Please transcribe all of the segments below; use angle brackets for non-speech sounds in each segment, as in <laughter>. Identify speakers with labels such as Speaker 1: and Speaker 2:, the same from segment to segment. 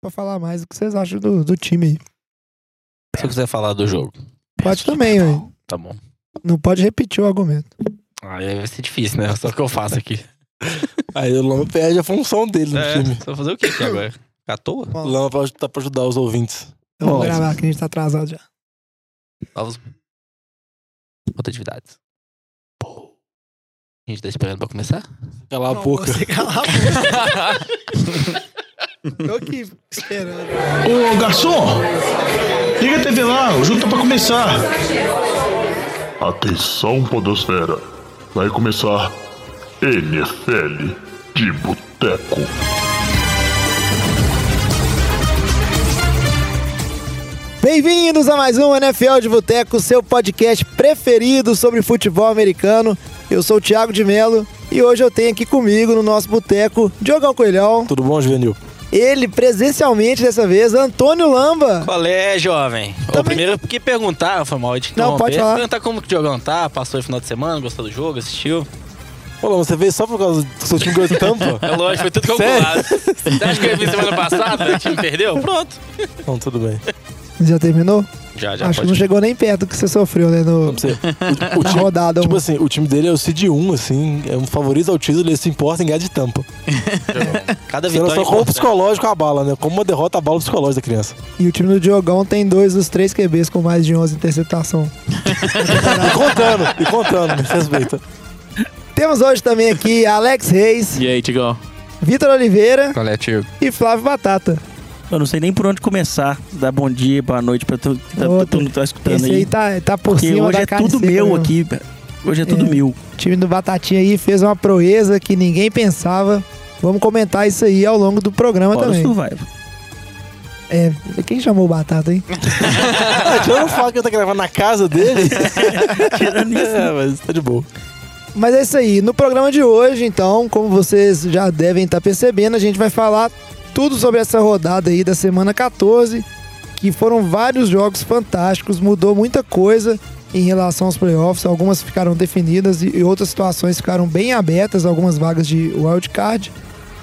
Speaker 1: pra falar mais o que vocês acham do, do time aí.
Speaker 2: Se eu quiser falar do jogo.
Speaker 1: Pode também, ué.
Speaker 2: Tá bom.
Speaker 1: Não pode repetir o argumento.
Speaker 2: Aí vai ser difícil, né? Só que eu faço aqui. <laughs>
Speaker 3: Aí o Lama perde a função dele no
Speaker 2: É,
Speaker 3: time.
Speaker 2: só fazer o que aqui agora? À toa?
Speaker 3: O Lama pode- tá pra ajudar os ouvintes.
Speaker 1: Vamos
Speaker 4: Bom,
Speaker 1: gravar que a gente tá atrasado já.
Speaker 2: Novos. Rotatividades. Pô. A gente tá esperando pra começar?
Speaker 3: Cala a boca.
Speaker 1: Você cala a <laughs> boca. <laughs> Tô aqui esperando.
Speaker 5: Ô garçom, liga a TV lá, o jogo tá pra começar.
Speaker 6: Atenção, Podosfera. Vai começar NFL de Boteco.
Speaker 1: Bem-vindos a mais um NFL de Boteco, seu podcast preferido sobre futebol americano. Eu sou o Thiago de Melo e hoje eu tenho aqui comigo no nosso boteco Diogão Coelhão.
Speaker 3: Tudo bom, Juvenil?
Speaker 1: Ele presencialmente dessa vez, Antônio Lamba.
Speaker 2: Qual é, jovem?
Speaker 1: Também-
Speaker 2: primeiro, porque perguntar, foi mal de
Speaker 1: Não, pode falar.
Speaker 2: Perguntar como que o Diogão tá, passou o final de semana, gostou do jogo, assistiu.
Speaker 3: Ô, Lama, você veio só por causa do seu time ganhou de tampa? <laughs>
Speaker 2: É lógico, foi tudo
Speaker 3: Sério?
Speaker 2: calculado. Você acha que eu vi semana passada, o time perdeu? Pronto.
Speaker 3: Não, tudo bem.
Speaker 1: Já terminou?
Speaker 2: Já, já,
Speaker 1: Acho que não chegou nem perto do que você sofreu, né? No. <laughs>
Speaker 3: O, o
Speaker 1: na
Speaker 3: time,
Speaker 1: rodada.
Speaker 3: tipo
Speaker 1: um.
Speaker 3: assim, o time dele é o Cid 1, assim, é um favorito ao título, ele se importa em ganhar de tampa. <laughs>
Speaker 2: Cada vitória
Speaker 3: só como o psicológico a bala, né? Como uma derrota a bala psicológica da criança.
Speaker 1: E o time do Diogão tem dois dos três QBs com mais de 11 interceptação. <laughs>
Speaker 3: E contando, e contando, me respeita.
Speaker 1: Temos hoje também aqui Alex Reis,
Speaker 4: E aí, Tigão?
Speaker 1: Vitor Oliveira
Speaker 2: Qual é, tio?
Speaker 1: e Flávio Batata.
Speaker 4: Eu não sei nem por onde começar. Dar bom dia, boa noite pra todo tá, mundo que tá escutando
Speaker 1: Esse aí
Speaker 4: aí.
Speaker 1: tá, tá por
Speaker 4: Porque
Speaker 1: cima
Speaker 4: hoje
Speaker 1: da
Speaker 4: é tudo meu
Speaker 1: mesmo.
Speaker 4: aqui. velho. Hoje é tudo
Speaker 1: É.
Speaker 4: meu.
Speaker 1: O time do Batatinha aí fez uma proeza que ninguém pensava. Vamos comentar isso aí ao longo do programa
Speaker 4: Fora o
Speaker 1: também.
Speaker 4: Survival.
Speaker 1: É, quem chamou o Batata, hein? <laughs>
Speaker 3: Ah, tirando o fato que ele tá gravando na casa dele. <laughs>
Speaker 4: Tirando isso.
Speaker 3: é, mas tá de boa.
Speaker 1: Mas é isso aí. No programa de hoje, então, como vocês já devem estar percebendo, a gente vai falar tudo sobre essa rodada aí da semana 14, que foram vários jogos fantásticos, mudou muita coisa em relação aos playoffs, algumas ficaram definidas e outras situações ficaram bem abertas, algumas vagas de wildcard.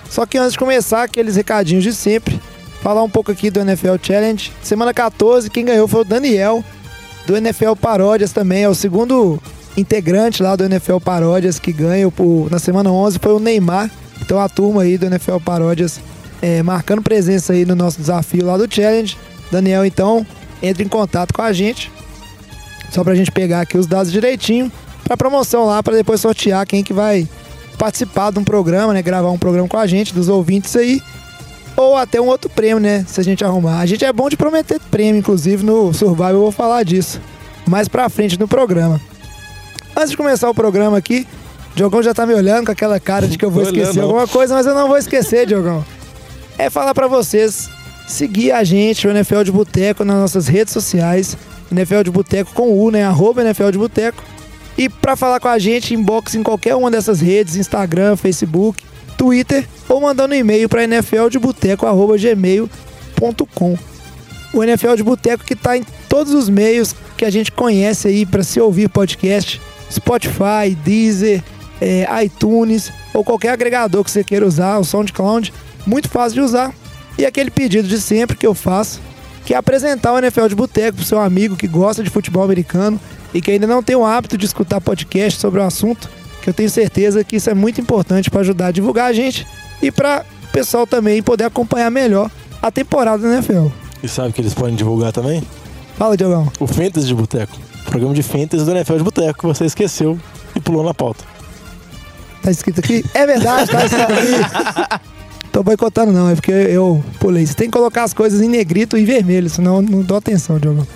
Speaker 1: Só que antes de começar, aqueles recadinhos de sempre, falar um pouco aqui do NFL Challenge. Semana 14, quem ganhou foi o Daniel, do NFL Paródias também, é o segundo integrante lá do NFL Paródias que ganha. Na semana 11 foi o Neymar. Então a turma aí do NFL Paródias é, marcando presença aí no nosso desafio lá do Challenge. Daniel, então, entre em contato com a gente. Só pra gente pegar aqui os dados direitinho. Pra promoção lá, pra depois sortear quem que vai participar de um programa, né? Gravar um programa com a gente, dos ouvintes aí. Ou até um outro prêmio, né? Se a gente arrumar. A gente é bom de prometer prêmio, inclusive no Survival eu vou falar disso. Mais pra frente no programa. Antes de começar o programa aqui, Diogão já tá me olhando com aquela cara de que eu vou <laughs>
Speaker 3: Tô
Speaker 1: esquecer
Speaker 3: olhando,
Speaker 1: alguma coisa, mas eu não vou esquecer, Diogão. É falar pra vocês seguir a gente, o NFL de Boteco, nas nossas redes sociais. NFL de Boteco com U, né? Arroba NFL de Boteco. E pra falar com a gente, inbox em qualquer uma dessas redes, Instagram, Facebook, Twitter, ou mandando um e-mail para nfldeboteco.gmail.com. O NFL de Boteco que tá em todos os meios que a gente conhece aí para se ouvir podcast, Spotify, Deezer, é, iTunes ou qualquer agregador que você queira usar, o SoundCloud, muito fácil de usar. E aquele pedido de sempre que eu faço, que é apresentar o NFL de Boteco pro seu amigo que gosta de futebol americano e que ainda não tem o hábito de escutar podcast sobre o assunto, que eu tenho certeza que isso é muito importante para ajudar a divulgar a gente e para o pessoal também poder acompanhar melhor a temporada da NFL.
Speaker 3: E sabe que eles podem divulgar também?
Speaker 1: Fala, Diogão.
Speaker 3: O Fantasy de Boteco. Programa de Fantasy do NFL de Boteco, que você esqueceu e pulou na pauta.
Speaker 1: Tá escrito aqui? É verdade, tá escrito aqui. <laughs> Tô boicotando não, é porque eu pulei. Você tem que colocar as coisas em negrito e vermelho, senão não dou atenção, Diogo.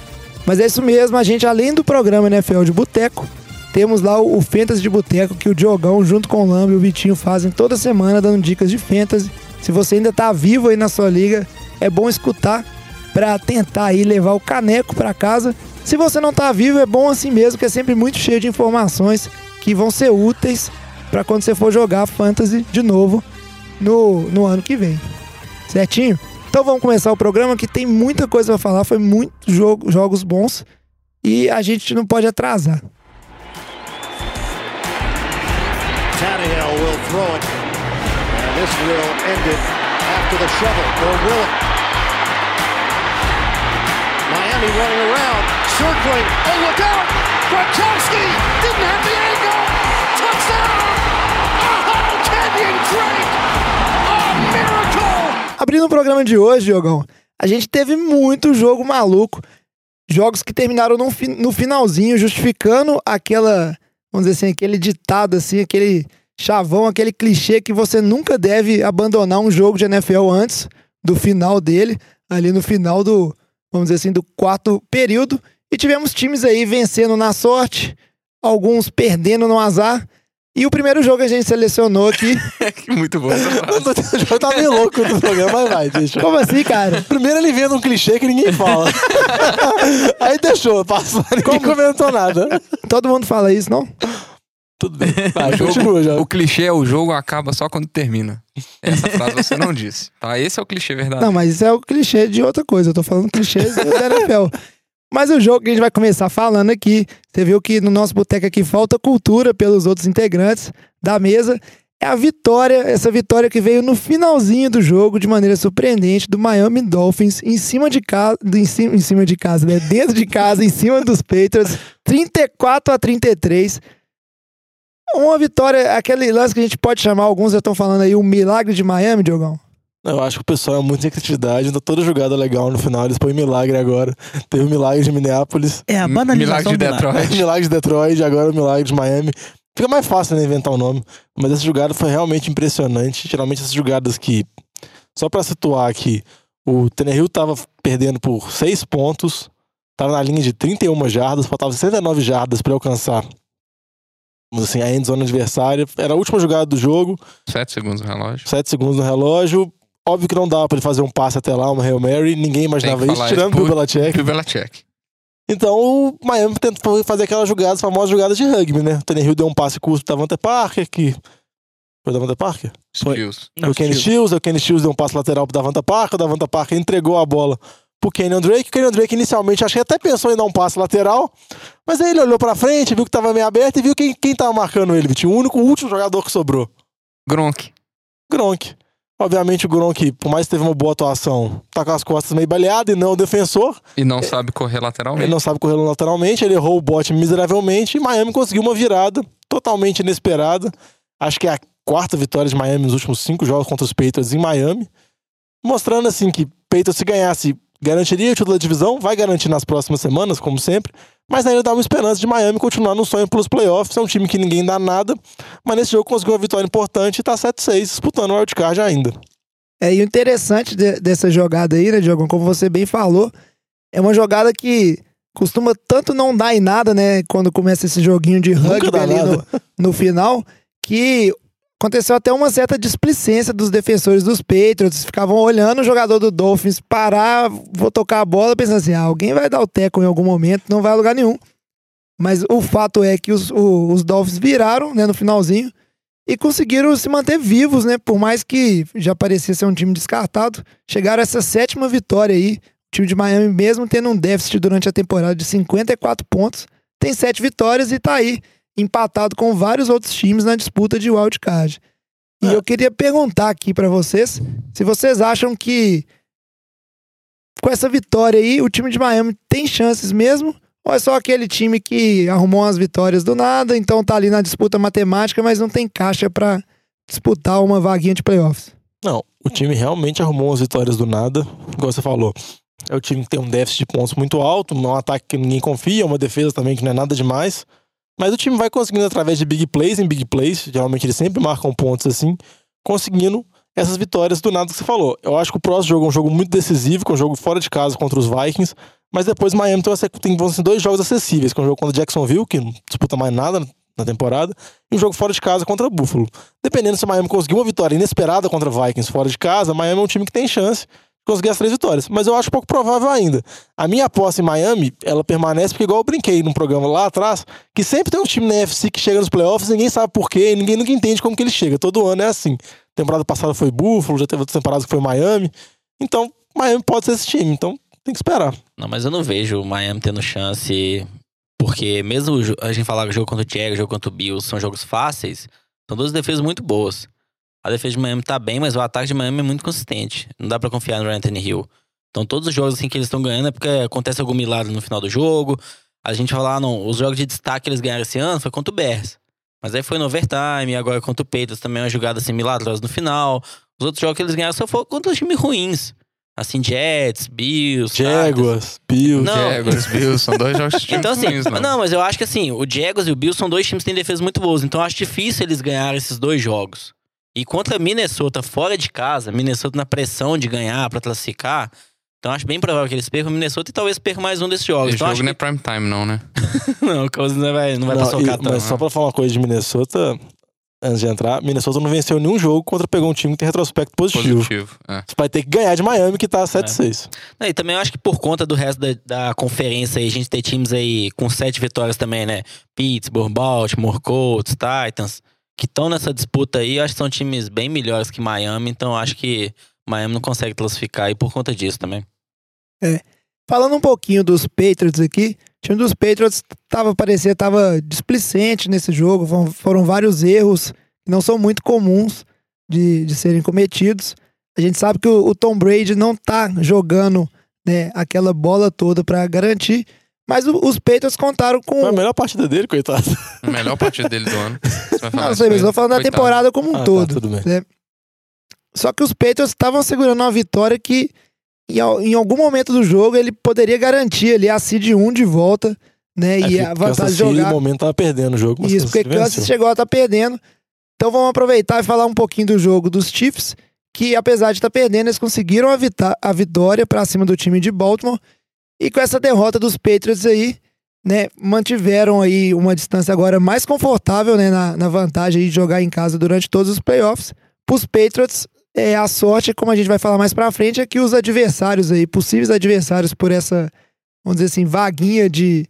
Speaker 1: Mas é isso mesmo, a gente, além do programa NFL de Boteco, temos lá o, Fantasy de Boteco, que o Diogão, junto com o Lambo e o Vitinho, fazem toda semana, dando dicas de Fantasy. Se você ainda tá vivo aí na sua liga, é bom escutar pra tentar aí levar o caneco pra casa. Se você não tá vivo, é bom assim mesmo, que é sempre muito cheio de informações que vão ser úteis pra quando você for jogar Fantasy de novo no, no ano que vem. Certinho? Então vamos começar o programa que tem muita coisa pra falar, foi muitos jogo, jogos bons e a gente não pode atrasar.
Speaker 7: Tannehill will throw it. And this will end it shovel. Or will it? Miami running around, circling. Oh, look out! Gronkowski didn't have the angle. Touchdown!
Speaker 1: Abrindo o programa de hoje, Diogão, a gente teve muito jogo maluco. Jogos que terminaram no, no finalzinho, justificando aquela, vamos dizer assim, aquele ditado, assim, aquele chavão, aquele clichê que você nunca deve abandonar um jogo de NFL antes do final dele, ali no final do, vamos dizer assim, do quarto período. E tivemos times aí vencendo na sorte, alguns perdendo no azar. E o primeiro jogo que a gente selecionou aqui. <laughs>
Speaker 2: Muito bom.
Speaker 3: O jogo tá meio louco no programa, mas vai, deixa.
Speaker 1: Como assim, cara?
Speaker 3: Primeiro ele vendo um clichê que ninguém fala. <laughs> Aí deixou, passou, ninguém comentou nada.
Speaker 1: Todo mundo fala isso, não?
Speaker 3: Tudo bem. Vai, <laughs>
Speaker 8: O jogo-
Speaker 3: continua já.
Speaker 8: O clichê é o jogo acaba só quando termina. Essa frase você não disse. Tá? Esse é o clichê verdadeiro.
Speaker 1: Não, mas isso é o clichê de outra coisa. Eu tô falando clichês da NFL. Mas o jogo que a gente vai começar falando aqui, você viu que no nosso boteco aqui falta cultura pelos outros integrantes da mesa. É a vitória, essa vitória que veio no finalzinho do jogo, de maneira surpreendente, do Miami Dolphins, em cima de casa, em cima, em cima de casa, né? Dentro de casa, em cima dos Patriots, 34 a 33. Uma vitória, aquele lance que a gente pode chamar, alguns já estão falando aí, o milagre de Miami, Diogão.
Speaker 3: Eu acho que o pessoal é muito sem criatividade, ainda toda jogada legal no final, eles põem milagre agora. Teve o milagre de Minneapolis,
Speaker 4: É a banalização
Speaker 8: Milagre de. Detroit. <laughs>
Speaker 3: milagre de Detroit, agora o milagre de Miami. Fica mais fácil né, inventar um nome, mas essa jogada foi realmente impressionante. Geralmente essas jogadas que, só pra situar aqui, o Tannehill tava perdendo por 6 pontos, tava na linha de 31 jardas, faltava 69 jardas pra alcançar vamos assim, a endzone adversária. Era a última jogada do jogo,
Speaker 8: Sete segundos no relógio.
Speaker 3: 7 segundos no relógio. Óbvio que não dava pra ele fazer um passe até lá, uma Hail Mary, ninguém imaginava isso, tirando o Belichick.
Speaker 8: Bill Belichick.
Speaker 3: Então o Miami tentou fazer aquelas jogadas, famosas jogadas de rugby, né? O Tannehill deu um passe curto pro Davante Parker, que... Foi o Davante Parker? Foi.
Speaker 8: Skills.
Speaker 3: o Kenny Stills, o Kenny Stills deu um passe lateral pro Davante Parker, o Davante Parker entregou a bola pro Kenyon Drake. O Kenyon Drake inicialmente acho que até pensou em dar um passe lateral, mas aí ele olhou pra frente, viu que tava meio aberto e viu quem, quem tava marcando ele, Vitinho. O único, o último jogador que sobrou.
Speaker 8: Gronk.
Speaker 3: Gronk. Obviamente o Gronk, por mais que teve uma boa atuação, tá com as costas meio baleadas e não o defensor.
Speaker 8: E não sabe correr lateralmente.
Speaker 3: Ele não sabe correr lateralmente, ele errou o bote miseravelmente e Miami conseguiu uma virada totalmente inesperada. Acho que é a quarta vitória de Miami nos últimos cinco jogos contra os Patriots em Miami. Mostrando assim que Patriots se ganhasse, garantiria o título da divisão, vai garantir nas próximas semanas, como sempre, mas ainda dá uma esperança de Miami continuar no sonho pelos playoffs. É um time que ninguém dá nada, mas nesse jogo conseguiu uma vitória importante e tá 7-6, disputando o wildcard ainda.
Speaker 1: É, e o interessante de- dessa jogada aí, né, Diogão, como você bem falou, é uma jogada que costuma tanto não dar em nada, né, quando começa esse joguinho de rugby ali no, no final, que aconteceu até uma certa displicência dos defensores dos Patriots, ficavam olhando o jogador do Dolphins parar, vou tocar a bola, pensando assim, ah, alguém vai dar o teco em algum momento, não vai a lugar nenhum. Mas o fato é que os, o- os Dolphins viraram, né, no finalzinho, e conseguiram se manter vivos, né? Por mais que já parecia ser um time descartado, chegaram a essa sétima vitória aí. O time de Miami, mesmo tendo um déficit durante a temporada de 54 pontos, tem sete vitórias e tá aí, empatado com vários outros times na disputa de wildcard. E eu queria perguntar aqui pra vocês se vocês acham que com essa vitória aí, o time de Miami tem chances mesmo? Ou é só aquele time que arrumou umas vitórias do nada, então tá ali na disputa matemática, mas não tem caixa pra disputar uma vaguinha de playoffs?
Speaker 3: Não, o time realmente arrumou umas vitórias do nada, igual você falou. É o time que tem um déficit de pontos muito alto, um ataque que ninguém confia, uma defesa também que não é nada demais. Mas o time vai conseguindo através de big plays em big plays, geralmente eles sempre marcam pontos assim, conseguindo essas vitórias do nada que você falou. Eu acho que o próximo jogo é um jogo muito decisivo, que é um jogo fora de casa contra os Vikings, mas depois Miami tem, vão ser dois jogos acessíveis, que é um jogo contra Jacksonville, que não disputa mais nada na temporada, e um jogo fora de casa contra Buffalo. Dependendo se Miami conseguir uma vitória inesperada contra Vikings fora de casa, Miami é um time que tem chance conseguir as três vitórias. Mas eu acho pouco provável ainda. A minha aposta em Miami, ela permanece porque, igual eu brinquei num programa lá atrás, que sempre tem um time na NFC que chega nos playoffs, ninguém sabe por quê, e ninguém nunca entende como que ele chega. Todo ano é assim. Temporada passada foi Buffalo, já teve outras temporadas que foi Miami. Então, Miami pode ser esse time. Então, tem que esperar.
Speaker 2: Não, mas eu não vejo o Miami tendo chance. Porque mesmo a gente falar que o jogo contra o Jaguars, o jogo contra o Bills são jogos fáceis, são duas defesas muito boas. A defesa de Miami tá bem, mas o ataque de Miami é muito consistente. Não dá pra confiar no Ryan Hill. Então todos os jogos assim que eles estão ganhando é porque acontece algum milagre no final do jogo. A gente fala, ah, não, os jogos de destaque que eles ganharam esse ano foi contra o Bears. Mas aí foi no overtime, e agora contra o Patriots também é uma jogada assim milagrosa no final. Os outros jogos que eles ganharam só foram contra os times ruins. Assim, Jets, Bills.
Speaker 3: Jaguars, Bills.
Speaker 2: Não.
Speaker 8: Jaguars, Bills, são dois jogos de <laughs> times
Speaker 2: Então, assim,
Speaker 8: ruins,
Speaker 2: não. mas eu acho que assim, o Jaguars e o Bills são dois times que têm defesas muito boas. Então eu acho difícil eles ganharem esses dois jogos. E contra Minnesota fora de casa, Minnesota na pressão de ganhar pra classificar. Então acho bem provável que eles percam Minnesota e talvez percam mais um desses jogos.
Speaker 8: Esse
Speaker 2: Então
Speaker 8: jogo não é
Speaker 2: que...
Speaker 8: prime time, não, né? <laughs>
Speaker 2: não, o Cousins não vai, não vai
Speaker 3: Não,
Speaker 2: socar tanto.
Speaker 3: mas só pra falar uma coisa de Minnesota, antes de entrar, Minnesota não venceu nenhum jogo contra pegou um time que tem retrospecto positivo.
Speaker 8: Positivo. É.
Speaker 3: Você vai ter que ganhar de Miami, que tá 7-6.
Speaker 2: Não, e também eu acho que por conta do resto da, da conferência aí, a gente tem times aí com sete vitórias também, né? Pittsburgh, Baltimore, Colts, Titans, que estão nessa disputa aí. Acho que são times bem melhores que Miami, então acho que Miami não consegue classificar aí por conta disso também.
Speaker 1: Falando um pouquinho dos Patriots aqui, o time dos Patriots tava, parecia tava displicente nesse jogo, foram, foram vários erros que não são muito comuns de, de serem cometidos. A gente sabe que o, o Tom Brady não tá jogando né, aquela bola toda pra garantir, mas o- os Patriots contaram com.
Speaker 3: Foi a melhor partida dele, coitado.
Speaker 8: A melhor partida dele do ano. Você vai falar
Speaker 1: Não sei, mas tô falando da temporada como um
Speaker 3: Ah, tá,
Speaker 1: todo.
Speaker 3: tudo bem.
Speaker 1: né? Só que os Patriots estavam segurando uma vitória que em, em algum momento do jogo ele poderia garantir ali a seed 1 de volta, né? e a vantagem de jogar.
Speaker 3: No momento tava perdendo o jogo, mas
Speaker 1: Isso, porque
Speaker 3: Kansas
Speaker 1: chegou a estar perdendo. Então vamos aproveitar e falar um pouquinho do jogo dos Chiefs, que apesar de estar perdendo, eles conseguiram a, vita- a vitória para cima do time de Baltimore. E com essa derrota dos Patriots aí, né, mantiveram aí uma distância agora mais confortável, né, na, na vantagem de jogar em casa durante todos os playoffs. Para os Patriots, é, a sorte, como a gente vai falar mais pra frente, é que os adversários aí, possíveis adversários por essa, vamos dizer assim, vaguinha de,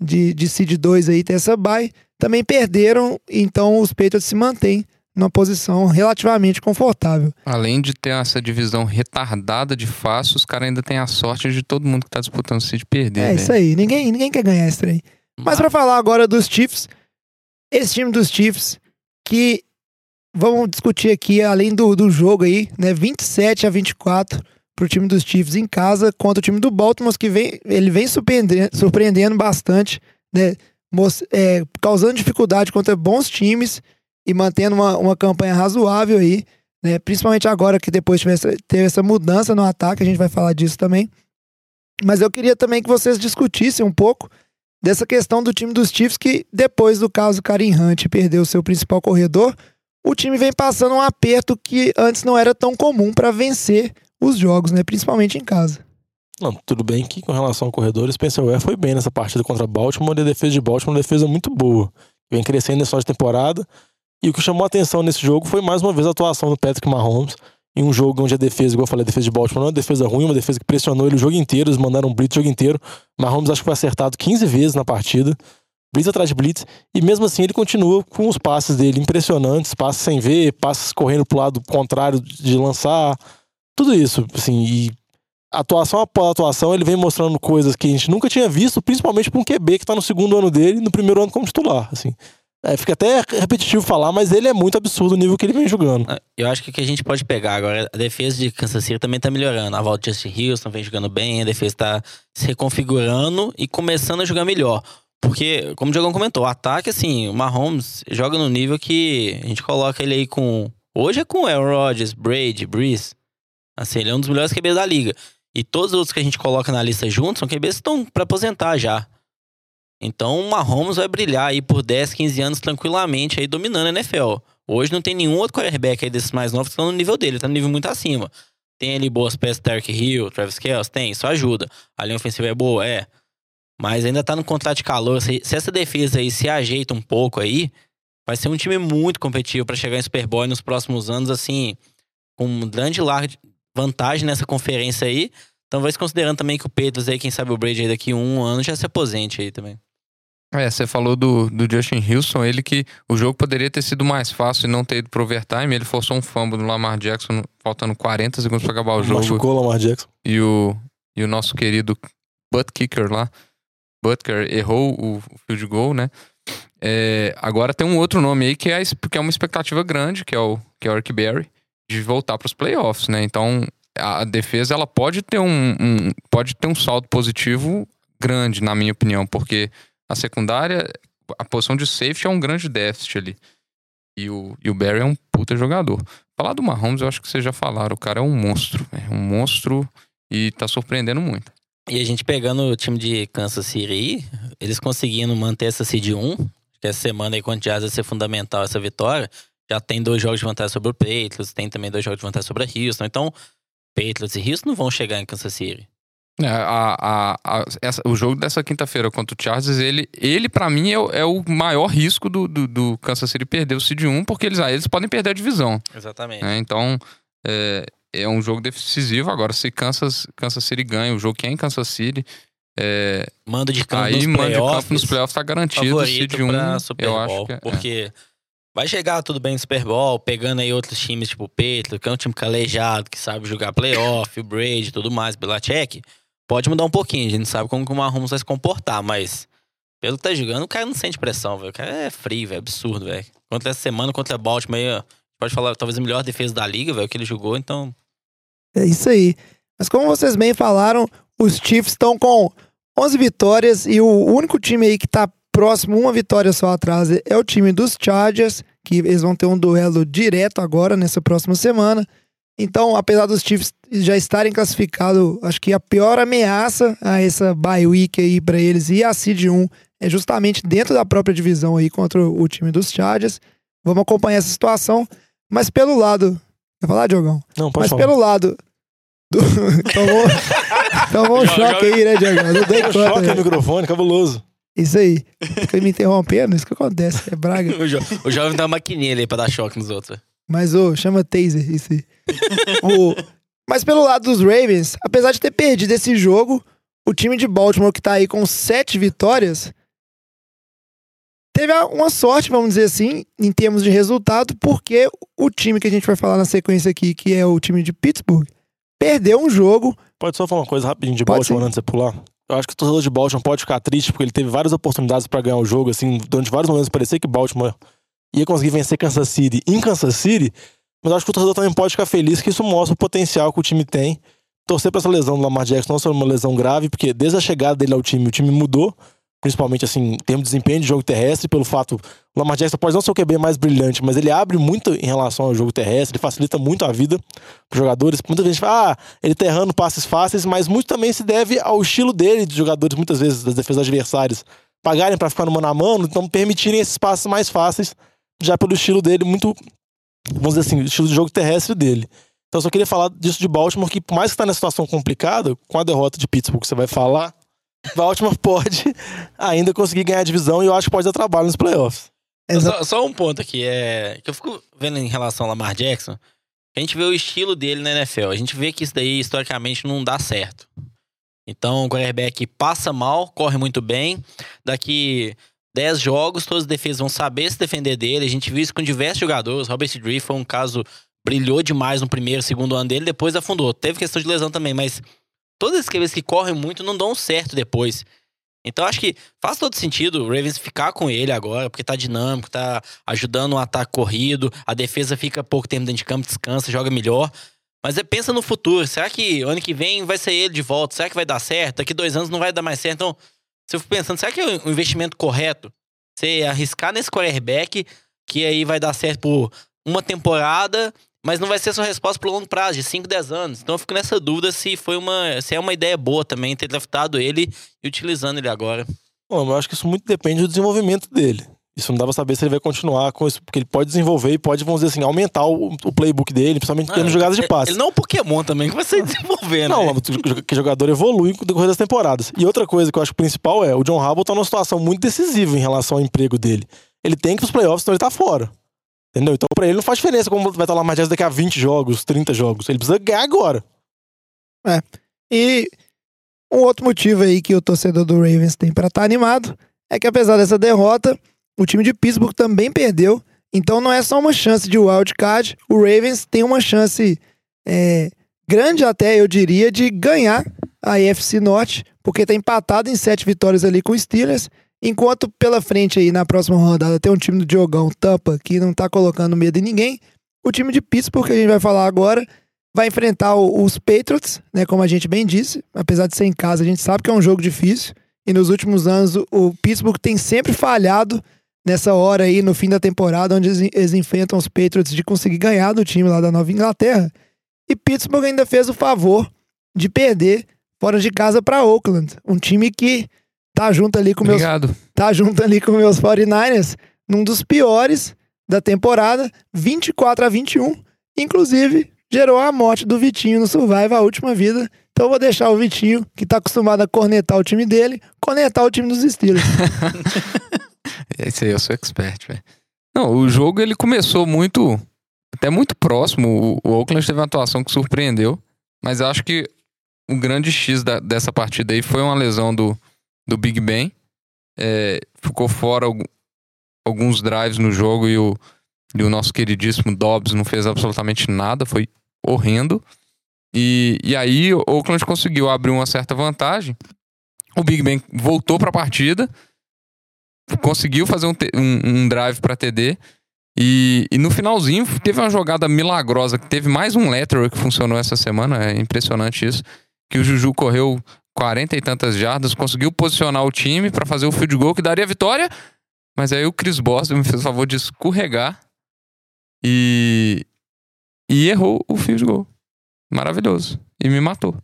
Speaker 1: de, de seed 2 aí, ter essa bye, também perderam, então os Patriots se mantêm numa posição relativamente confortável.
Speaker 8: Além de ter essa divisão retardada de fácil, os caras ainda têm a sorte de todo mundo que tá disputando o de perder.
Speaker 1: É
Speaker 8: né?
Speaker 1: isso aí, ninguém, ninguém quer ganhar esse trem. Mas pra falar agora dos Chiefs, esse time dos Chiefs, que vamos discutir aqui, além do, do jogo aí, né? 27 a 24 pro time dos Chiefs em casa contra o time do Baltimore, que vem, ele vem surpreendendo, surpreendendo bastante, né? é, causando dificuldade contra bons times e mantendo uma, uma campanha razoável aí, né? Principalmente agora que depois teve essa, teve essa mudança no ataque, a gente vai falar disso também. Mas eu queria também que vocês discutissem um pouco dessa questão do time dos Chiefs, que depois do caso Karim Hunt perdeu o seu principal corredor, o time vem passando um aperto que antes não era tão comum para vencer os jogos, né? Principalmente em casa.
Speaker 3: Não, tudo bem que com relação ao corredor, o Spencer Ware foi bem nessa partida contra Baltimore e a defesa de Baltimore uma defesa muito boa. Vem crescendo nessa temporada. E o que chamou a atenção nesse jogo foi mais uma vez a atuação do Patrick Mahomes. Em um jogo onde a defesa, igual eu falei, a defesa de Baltimore não é uma defesa ruim, uma defesa que pressionou ele o jogo inteiro, eles mandaram um blitz o jogo inteiro. Mahomes acho que foi acertado 15 vezes na partida. Blitz atrás de blitz. E mesmo assim ele continua com os passes dele impressionantes, passes sem ver, passes correndo pro lado contrário de lançar. Tudo isso, assim, e atuação após atuação, ele vem mostrando coisas que a gente nunca tinha visto, principalmente para um QB que tá no segundo ano dele, no primeiro ano como titular, assim. É, fica até repetitivo falar, mas ele é muito absurdo o nível que ele vem jogando.
Speaker 2: Ah, Eu acho que o que a gente pode pegar agora, a defesa de Kansas City também tá melhorando. A volta de Justin Houston vem jogando bem, a defesa tá se reconfigurando e começando a jogar melhor. Porque, como o Diogão comentou, o ataque, assim, o Mahomes joga no nível que a gente coloca ele aí com. Hoje é com Aaron Rodgers, Brady, Breeze. Assim, ele é um dos melhores QBs da liga. E todos os outros que a gente coloca na lista juntos são QBs que estão pra aposentar já. Então o Mahomes vai brilhar aí por 10, 15 anos tranquilamente aí dominando a NFL. Hoje não tem nenhum outro quarterback aí desses mais novos que estão no nível dele, tá no nível muito acima. Tem ali boas peças, Tark Hill, Travis Kelce, tem, isso ajuda. A linha ofensiva é boa, é. Mas ainda tá no contrato de calor. Se, se essa defesa aí se ajeita um pouco aí, vai ser um time muito competitivo pra chegar em Super Bowl nos próximos anos, assim, com um grande larga vantagem nessa conferência aí. Então vai se considerando também que o Petros aí, quem sabe o Brady aí daqui um ano já se aposente aí também.
Speaker 8: É, você falou do, do Justin Wilson, ele que o jogo poderia ter sido mais fácil e não ter ido pro overtime. Ele forçou um fumble do Lamar Jackson, faltando 40 segundos pra acabar o jogo.
Speaker 3: Machucou o Lamar Jackson.
Speaker 8: E o, e o nosso querido butt kicker lá, Butker, errou o, field goal, né? É, agora tem um outro nome aí que é, que é uma expectativa grande, que é o, que é o Eric Berry, de voltar pros playoffs, né? Então, a defesa ela pode ter um, um- pode ter um saldo positivo grande, na minha opinião, porque a secundária, a posição de safety é um grande déficit ali. E o, e o Barry é um puta jogador. Falar do Mahomes, eu acho que vocês já falaram. O cara é um monstro. É um monstro e tá surpreendendo muito.
Speaker 2: E a gente pegando o time de Kansas City aí, eles conseguindo manter essa seed 1, que essa semana aí, quando vai ser fundamental essa vitória, já tem dois jogos de vantagem sobre o Patriots, tem também dois jogos de vantagem sobre a Houston. Então, Patriots e Houston não vão chegar em Kansas City.
Speaker 8: É, a- a- a- essa- o jogo dessa quinta-feira contra o Chargers, ele, ele para mim, é, o- é o maior risco do, do, do Kansas City perder o Seed 1, porque eles, aí eles podem perder a divisão.
Speaker 2: Exatamente.
Speaker 8: né? Então, é, é um jogo decisivo. Agora, se Kansas, Kansas City ganha o jogo que é em Kansas City, é,
Speaker 2: Mando de campo
Speaker 8: aí
Speaker 2: nos
Speaker 8: mando de
Speaker 2: playoffs,
Speaker 8: campo nos playoffs tá garantido. o Seed
Speaker 2: favorito
Speaker 8: 1,
Speaker 2: pra Super
Speaker 8: eu acho que é.
Speaker 2: porque vai chegar tudo bem no Super Bowl, pegando aí outros times, tipo o Patriots, que é um time calejado, que sabe jogar playoff, o Brady e tudo mais, Belichick. Pode mudar um pouquinho, a gente sabe como que o Mahomes vai se comportar, mas pelo que tá jogando, o cara não sente pressão, velho. O cara é frio, velho, absurdo, velho. Contra essa semana, contra a Baltimore pode falar, talvez a melhor defesa da liga, velho, que ele jogou, então
Speaker 1: É isso aí. Mas como vocês bem falaram, os Chiefs estão com 11 vitórias e o único time aí que tá próximo, uma vitória só atrás, é o time dos Chargers, que eles vão ter um duelo direto agora, nessa próxima semana. Então, apesar dos Chiefs já estarem classificados, acho que a pior ameaça a essa bye week aí pra eles e a seed 1 é justamente dentro da própria divisão aí contra o time dos Chargers. Vamos acompanhar essa situação. Mas pelo lado. Quer falar, Diogão?
Speaker 3: Não, pode
Speaker 1: Mas
Speaker 3: falar.
Speaker 1: pelo lado. Do... <laughs> tomou, tomou um choque aí, né, Diogão? Não dei conta.
Speaker 3: choque
Speaker 1: né?
Speaker 3: no microfone, cabuloso.
Speaker 1: Isso aí. Fica me interrompendo, isso que acontece. É Braga. <laughs>
Speaker 2: o, jo o jovem tem uma maquininha ali pra dar choque nos outros.
Speaker 1: Mas, ô, chama taser, isso aí. <laughs> O- Mas pelo lado dos Ravens, apesar de ter perdido esse jogo, o time de Baltimore, que tá aí com sete vitórias, teve uma sorte, vamos dizer assim, em termos de resultado, porque o time que a gente vai falar na sequência aqui, que é o time de Pittsburgh, perdeu um jogo.
Speaker 3: Pode só falar uma coisa rapidinho de
Speaker 1: Pode
Speaker 3: Baltimore antes de você pular? Eu acho que o torcedor de Baltimore pode ficar triste porque ele teve várias oportunidades pra ganhar o jogo, assim, durante vários momentos parecia que Baltimore ia conseguir vencer Kansas City em Kansas City, mas acho que o torcedor também pode ficar feliz que isso mostra o potencial que o time tem. Torcer pra essa lesão do Lamar Jackson não ser uma lesão grave, porque desde a chegada dele ao time, o time mudou, principalmente assim, em termos de desempenho de jogo terrestre, pelo fato o Lamar Jackson pode não ser o QB mais brilhante, mas ele abre muito em relação ao jogo terrestre, ele facilita muito a vida pros jogadores. Muita gente fala, ah, ele tá errando passes fáceis, mas muito também se deve ao estilo dele de jogadores, muitas vezes, das defesas adversárias, pagarem pra ficar no mano a mano, então permitirem esses passes mais fáceis, já pelo estilo dele, muito, vamos dizer assim, o estilo de jogo terrestre dele. Então eu só queria falar disso de Baltimore, que por mais que tá nessa situação complicada, com a derrota de Pittsburgh que você vai falar, <laughs> Baltimore pode <laughs> ainda conseguir ganhar a divisão e eu acho que pode dar trabalho nos playoffs.
Speaker 2: Só, só um ponto aqui, é. Que eu fico vendo em relação ao Lamar Jackson. A gente vê o estilo dele na NFL. A gente vê que isso daí, historicamente, não dá certo. Então, o quarterback passa mal, corre muito bem. Daqui 10 jogos, todas as defesas vão saber se defender dele. A gente viu isso com diversos jogadores. Robert Dree foi um caso. Brilhou demais no primeiro, segundo ano dele, depois afundou. Teve questão de lesão também, mas todas as QBs que correm muito não dão certo depois. Então acho que faz todo sentido o Ravens ficar com ele agora, porque tá dinâmico, tá ajudando um ataque corrido, a defesa fica pouco tempo dentro de campo, descansa, joga melhor. Mas é, pensa no futuro. Será que ano que vem vai ser ele de volta? Será que vai dar certo? Daqui dois anos não vai dar mais certo. Então, se eu fico pensando, será que é o investimento correto? Você arriscar nesse quarterback, que aí vai dar certo por uma temporada, mas não vai ser sua resposta por longo prazo, de 5, 10 anos. Então eu fico nessa dúvida se foi uma. se é uma ideia boa também ter draftado ele e utilizando ele agora.
Speaker 3: Bom, eu acho que isso muito depende do desenvolvimento dele. Isso não dá pra saber se ele vai continuar com isso, porque ele pode desenvolver e pode, vamos dizer assim, aumentar o, o playbook dele, principalmente de jogadas de passe.
Speaker 2: Ele não é um Pokémon também, que vai ser <laughs> desenvolvendo.
Speaker 3: Não,
Speaker 2: né?
Speaker 3: mas que jogador evolui no decorrer das temporadas. E outra coisa que eu acho principal é, o John Harbaugh tá numa situação muito decisiva em relação ao emprego dele. Ele tem que ir pros playoffs, senão ele tá fora. Entendeu? Então pra ele não faz diferença como vai estar lá mais daqui a 20 jogos, 30 jogos. Ele precisa ganhar agora.
Speaker 1: E um outro motivo aí que o torcedor do Ravens tem pra estar animado é que apesar dessa derrota, o time de Pittsburgh também perdeu. Então não é só uma chance de wild card, o Ravens tem uma chance é, grande até, eu diria, de ganhar a AFC Norte, porque tá empatado em sete vitórias ali com os Steelers, enquanto pela frente aí na próxima rodada tem um time do Diogão, Tampa, que não tá colocando medo em ninguém. O time de Pittsburgh, que a gente vai falar agora, vai enfrentar os Patriots, né? Como a gente bem disse. Apesar de ser em casa, a gente sabe que é um jogo difícil. E nos últimos anos, o Pittsburgh tem sempre falhado nessa hora aí, no fim da temporada, onde eles, enfrentam os Patriots de conseguir ganhar do time lá da Nova Inglaterra. E Pittsburgh ainda fez o favor de perder fora de casa para Oakland, um time que tá junto ali com meus
Speaker 8: Obrigado.
Speaker 1: tá junto ali com meus 49ers num dos piores da temporada, 24 a 21, inclusive gerou a morte do Vitinho no Survival, a última vida. Então eu vou deixar o Vitinho, que tá acostumado a cornetar o time dele, cornetar o time dos Steelers. <laughs>
Speaker 8: Esse aí eu sou expert, velho. Não, o jogo ele começou muito. Até muito próximo. O, o Oakland teve uma atuação que surpreendeu. Mas acho que o grande X da- dessa partida aí foi uma lesão do, do Big Ben. É, ficou fora algu- alguns drives no jogo e o, e o nosso queridíssimo Dobbs não fez absolutamente nada. Foi horrendo. E, e aí o Oakland conseguiu abrir uma certa vantagem. O Big Ben voltou para a partida conseguiu fazer um, um- um drive pra TD. E, e no finalzinho teve uma jogada milagrosa, que teve mais um lateral que funcionou essa semana, é impressionante isso. Que o Juju correu 40 e tantas jardas, conseguiu posicionar o time pra fazer o field goal que daria vitória. Mas aí o Chris Boston me fez o favor de escorregar e, e errou o field goal. Maravilhoso. E me matou.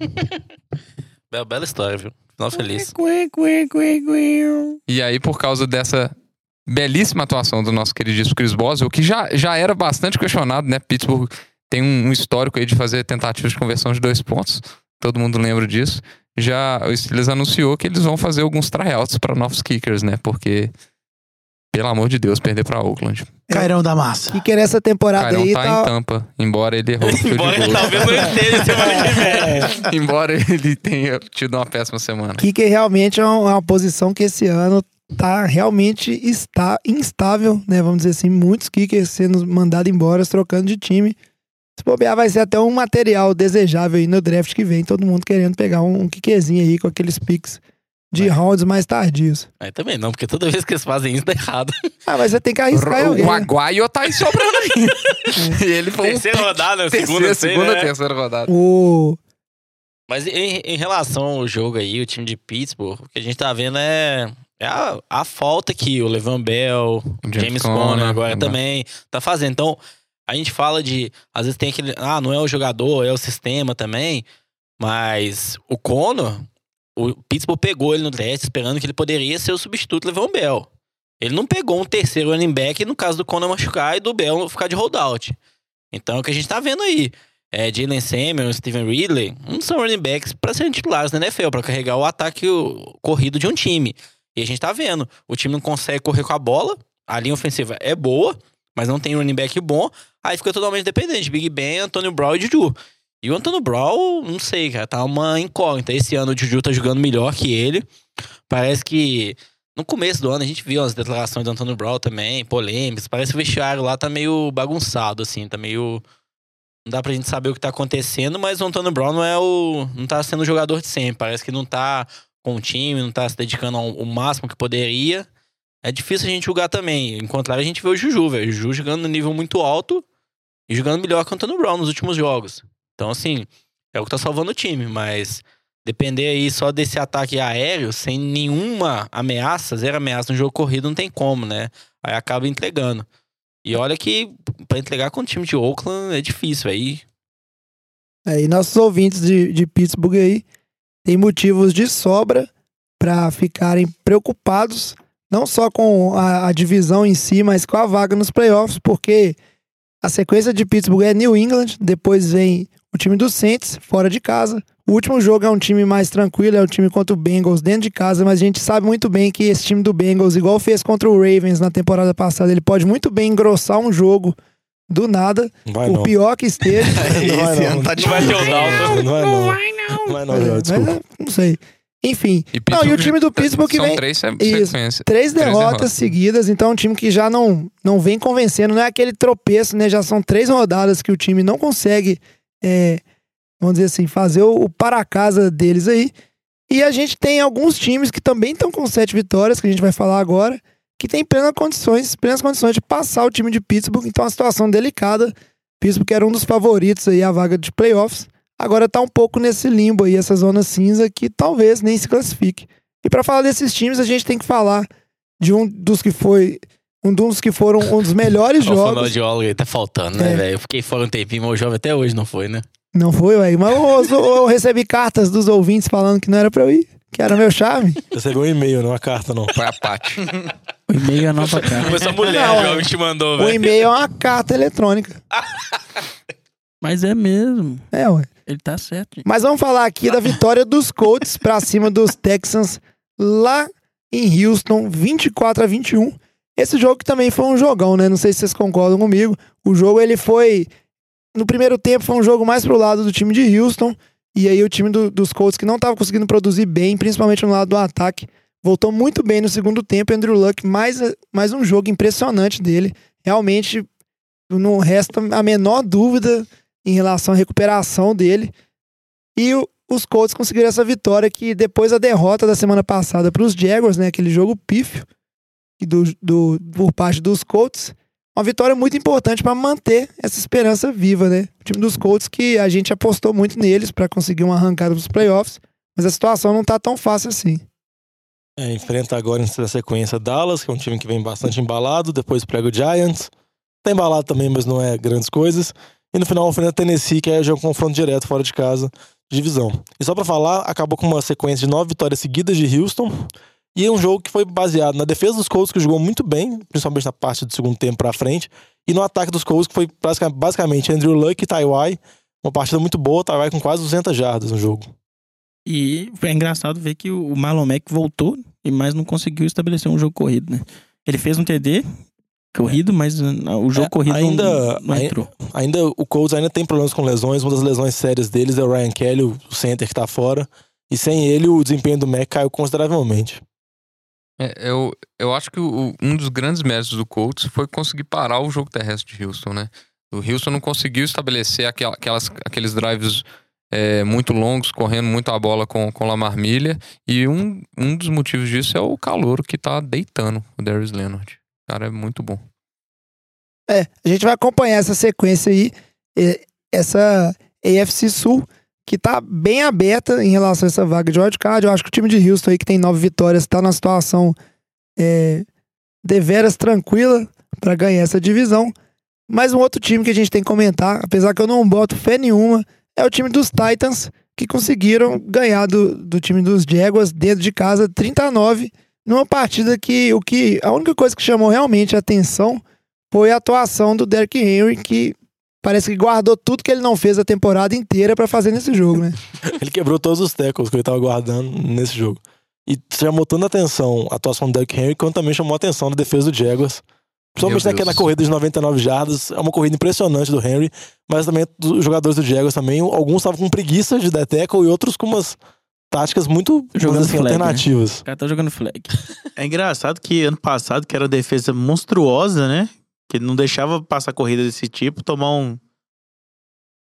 Speaker 8: <laughs>
Speaker 2: Bela história, viu? Final feliz.
Speaker 8: E aí, por causa dessa belíssima atuação do nosso queridíssimo Chris Boswell, que já, já era bastante questionado, né? Pittsburgh tem um, um histórico aí de fazer tentativas de conversão de dois pontos. Todo mundo lembra disso. Já o Steelers anunciou que eles vão fazer alguns tryouts para novos kickers, né? Porque, pelo amor de Deus, perder para Oakland.
Speaker 5: Cairão da massa.
Speaker 1: E que nessa temporada
Speaker 8: Cara, não
Speaker 1: aí
Speaker 8: tá
Speaker 1: tá,
Speaker 8: em Tampa, embora ele errou <laughs>
Speaker 2: Embora
Speaker 8: goal.
Speaker 2: talvez não esteja semana que vem.
Speaker 8: embora ele tenha tido uma péssima semana.
Speaker 1: Kicker realmente é uma, é uma posição que esse ano tá realmente está instável, né? Vamos dizer assim, muitos kickers sendo mandados embora, trocando de time. Se bobear, vai ser até um material desejável aí no draft que vem, todo mundo querendo pegar um, um kickerzinho aí com aqueles picks de rounds mais tardios.
Speaker 2: Aí também não, porque toda vez que eles fazem isso, dá errado.
Speaker 1: Ah, mas você tem que arriscar em alguém.
Speaker 8: O
Speaker 1: né?
Speaker 8: Aguaio tá aí sobrando aí. <laughs> e ele foi um
Speaker 2: Terceira rodada,
Speaker 8: terceira,
Speaker 2: segunda,
Speaker 8: segunda,
Speaker 2: né?
Speaker 8: terceira rodada.
Speaker 1: O...
Speaker 2: Mas em, em relação ao jogo aí, o time de Pittsburgh, o que a gente tá vendo é, é a, a falta que o Levan Bell, o
Speaker 8: James
Speaker 2: James,
Speaker 8: Conner,
Speaker 2: Conner agora
Speaker 8: lembra.
Speaker 2: também tá fazendo. Então, a gente fala de. Às vezes tem aquele. Ah, não é o jogador, é o sistema também. Mas o Conor, o Pittsburgh pegou ele no teste esperando que ele poderia ser o substituto do Levan Bell. Ele não pegou um terceiro running back no caso do Conor machucar e do Bell ficar de holdout. Então é o que a gente tá vendo aí. É, Jalen Samuel, Steven Ridley, não são running backs pra serem titulares na NFL, pra carregar o ataque corrido de um time. E a gente tá vendo, o time não consegue correr com a bola, a linha ofensiva é boa, mas não tem running back bom, aí fica totalmente dependente. Big Ben, Antônio Brown e Juju. E o Antônio Brown, não sei, cara, tá uma incógnita. Esse ano o Juju tá jogando melhor que ele. Parece que no começo do ano a gente viu as declarações do Antônio Brown também, polêmicas. Parece que o vestiário lá tá meio bagunçado, assim, tá meio. Não dá pra gente saber o que tá acontecendo, mas o Antônio Brown não é o. não tá sendo o jogador de sempre. Parece que não tá com o time, não tá se dedicando ao, máximo que poderia. É difícil a gente julgar também. Contrário, a gente vê o Juju, velho. O Juju jogando no nível muito alto e jogando melhor que o Antônio Brown nos últimos jogos. Então, assim, é o que tá salvando o time, mas depender aí só desse ataque aéreo, sem nenhuma ameaça, zero ameaça no jogo corrido, não tem como, né? Aí acaba entregando. E olha que pra entregar com o time de Oakland é difícil, aí.
Speaker 1: É, e nossos ouvintes de, de Pittsburgh aí têm motivos de sobra para ficarem preocupados, não só com a, a divisão em si, mas com a vaga nos playoffs, porque a sequência de Pittsburgh é New England, depois vem o time do Saints, fora de casa. O último jogo é um time mais tranquilo, é o time contra o Bengals dentro de casa, mas a gente sabe muito bem que esse time do Bengals, igual fez contra o Ravens na temporada passada, ele pode muito bem engrossar um jogo do nada,
Speaker 3: Vai
Speaker 1: o
Speaker 3: não.
Speaker 1: pior que esteja. <laughs>
Speaker 3: Não
Speaker 2: Esse ano tá
Speaker 3: Não vai
Speaker 2: difícil.
Speaker 3: não. Não vai não. Não vai não, desculpa.
Speaker 1: não sei. Enfim,
Speaker 8: E,
Speaker 1: Não, e o time do Pittsburgh que
Speaker 8: São
Speaker 1: vem-
Speaker 8: três
Speaker 1: Isso.
Speaker 8: sequências.
Speaker 1: três derrotas
Speaker 8: derrotas.
Speaker 1: seguidas, então é um time que já não, não vem convencendo, não é aquele tropeço, né? Já são três rodadas que o time não consegue, é, vamos dizer assim, fazer o, o para casa deles aí. E a gente tem alguns times que também estão com sete vitórias, que a gente vai falar agora, que tem plenas condições, plenas condições de passar o time de Pittsburgh, então uma situação delicada Pittsburgh era um dos favoritos aí à vaga de playoffs. Agora tá um pouco nesse limbo aí, essa zona cinza que talvez nem se classifique. E para falar desses times, a gente tem que falar de um dos que foi um dos que foram um dos melhores
Speaker 2: O
Speaker 1: jogos.
Speaker 2: fonoaudiólogo aí tá faltando, né,
Speaker 1: É.
Speaker 2: velho? Eu fiquei fora um tempinho, mas o jovem até hoje não foi, né?
Speaker 1: Não foi, ué. Mas eu, eu recebi cartas dos ouvintes falando que não era pra eu ir, que era meu charme.
Speaker 3: Recebeu um e-mail, não uma carta, não.
Speaker 8: Foi a Paty.
Speaker 4: O e-mail é a nova cara.
Speaker 2: Foi sua mulher,
Speaker 1: Não,
Speaker 2: o
Speaker 1: é.
Speaker 2: jovem te mandou,
Speaker 1: O
Speaker 2: velho.
Speaker 1: e-mail é uma carta eletrônica.
Speaker 4: Mas é mesmo.
Speaker 1: É, ué.
Speaker 4: Ele tá certo. gente.
Speaker 1: Mas vamos falar aqui da vitória dos Colts pra cima dos Texans lá em Houston, 24 a 21. Esse jogo que também foi um jogão, né? Não sei se vocês concordam comigo. O jogo ele foi no primeiro tempo foi um jogo mais pro lado do time de Houston e aí o time do- dos Colts que não estava conseguindo produzir bem, principalmente no lado do ataque, voltou muito bem no segundo tempo. Andrew Luck mais mais um jogo impressionante dele. Realmente não resta a menor dúvida em relação à recuperação dele. E o- os Colts conseguiram essa vitória que depois da derrota da semana passada para os Jaguars, né, aquele jogo pífio do, do, por parte dos Colts, uma vitória muito importante para manter essa esperança viva, né? O time dos Colts que a gente apostou muito neles para conseguir uma arrancada dos playoffs, mas a situação não tá tão fácil assim.
Speaker 3: É, enfrenta agora na sequência Dallas, que é um time que vem bastante embalado, depois prega o Giants. Tá embalado também, mas não é grandes coisas. E no final enfrenta Tennessee, que é já um confronto direto fora de casa, divisão. E só pra falar, acabou com uma sequência de nove vitórias seguidas de Houston. E é um jogo que foi baseado na defesa dos Colts, que jogou muito bem, principalmente na parte do segundo tempo pra frente, e no ataque dos Colts, que foi basica- basicamente Andrew Luck e Taiwai. Uma partida muito boa, Taiwai com quase 200 jardas no jogo.
Speaker 4: E é engraçado ver que o Marlon Mack voltou, e mas não conseguiu estabelecer um jogo corrido, né? Ele fez um TD corrido, mas uh, o jogo
Speaker 3: É,
Speaker 4: corrido
Speaker 3: ainda-
Speaker 4: não, não entrou.
Speaker 3: Ainda o Colts ainda tem problemas com lesões. Uma das lesões sérias deles é o Ryan Kelly, o center que tá fora. E sem ele, o desempenho do Mac caiu consideravelmente.
Speaker 8: É, eu, eu acho que o- um dos grandes méritos do Colts foi conseguir parar o jogo terrestre de Houston, né? O Houston não conseguiu estabelecer aquela- aquelas, aqueles drives é, muito longos, correndo muito a bola com, com Lamar Miller. E um, um dos motivos disso é o calor que tá deitando o Darius Leonard. O cara é muito bom.
Speaker 1: É, a gente vai acompanhar essa sequência aí, eh, essa AFC Sul, que tá bem aberta em relação a essa vaga de wildcard. Eu acho que o time de Houston aí, que tem nove vitórias, tá numa situação é, deveras tranquila para ganhar essa divisão. Mas um outro time que a gente tem que comentar, apesar que eu não boto fé nenhuma, é o time dos Titans, que conseguiram ganhar do, do time dos Jaguars dentro de casa 39, numa partida que o que a única coisa que chamou realmente a atenção foi a atuação do Derrick Henry, que parece que guardou tudo que ele não fez a temporada inteira pra fazer nesse jogo, né? <laughs>
Speaker 3: Ele quebrou todos os tackles que ele tava guardando nesse jogo. E chamou tanta atenção a atuação do Derrick Henry, quanto também chamou a atenção a defesa do Jaguars. Principalmente naquela corrida de 99 jardas. É uma corrida impressionante do Henry, mas também dos jogadores do Jaguars também. Alguns estavam com preguiça de dar tackle e outros com umas táticas muito
Speaker 4: Jogando
Speaker 3: assim,
Speaker 4: flag, né?
Speaker 3: alternativas.
Speaker 4: O cara tá jogando flag.
Speaker 9: É engraçado que ano passado, que era uma defesa monstruosa, né? Que não deixava passar corrida desse tipo, tomar um. O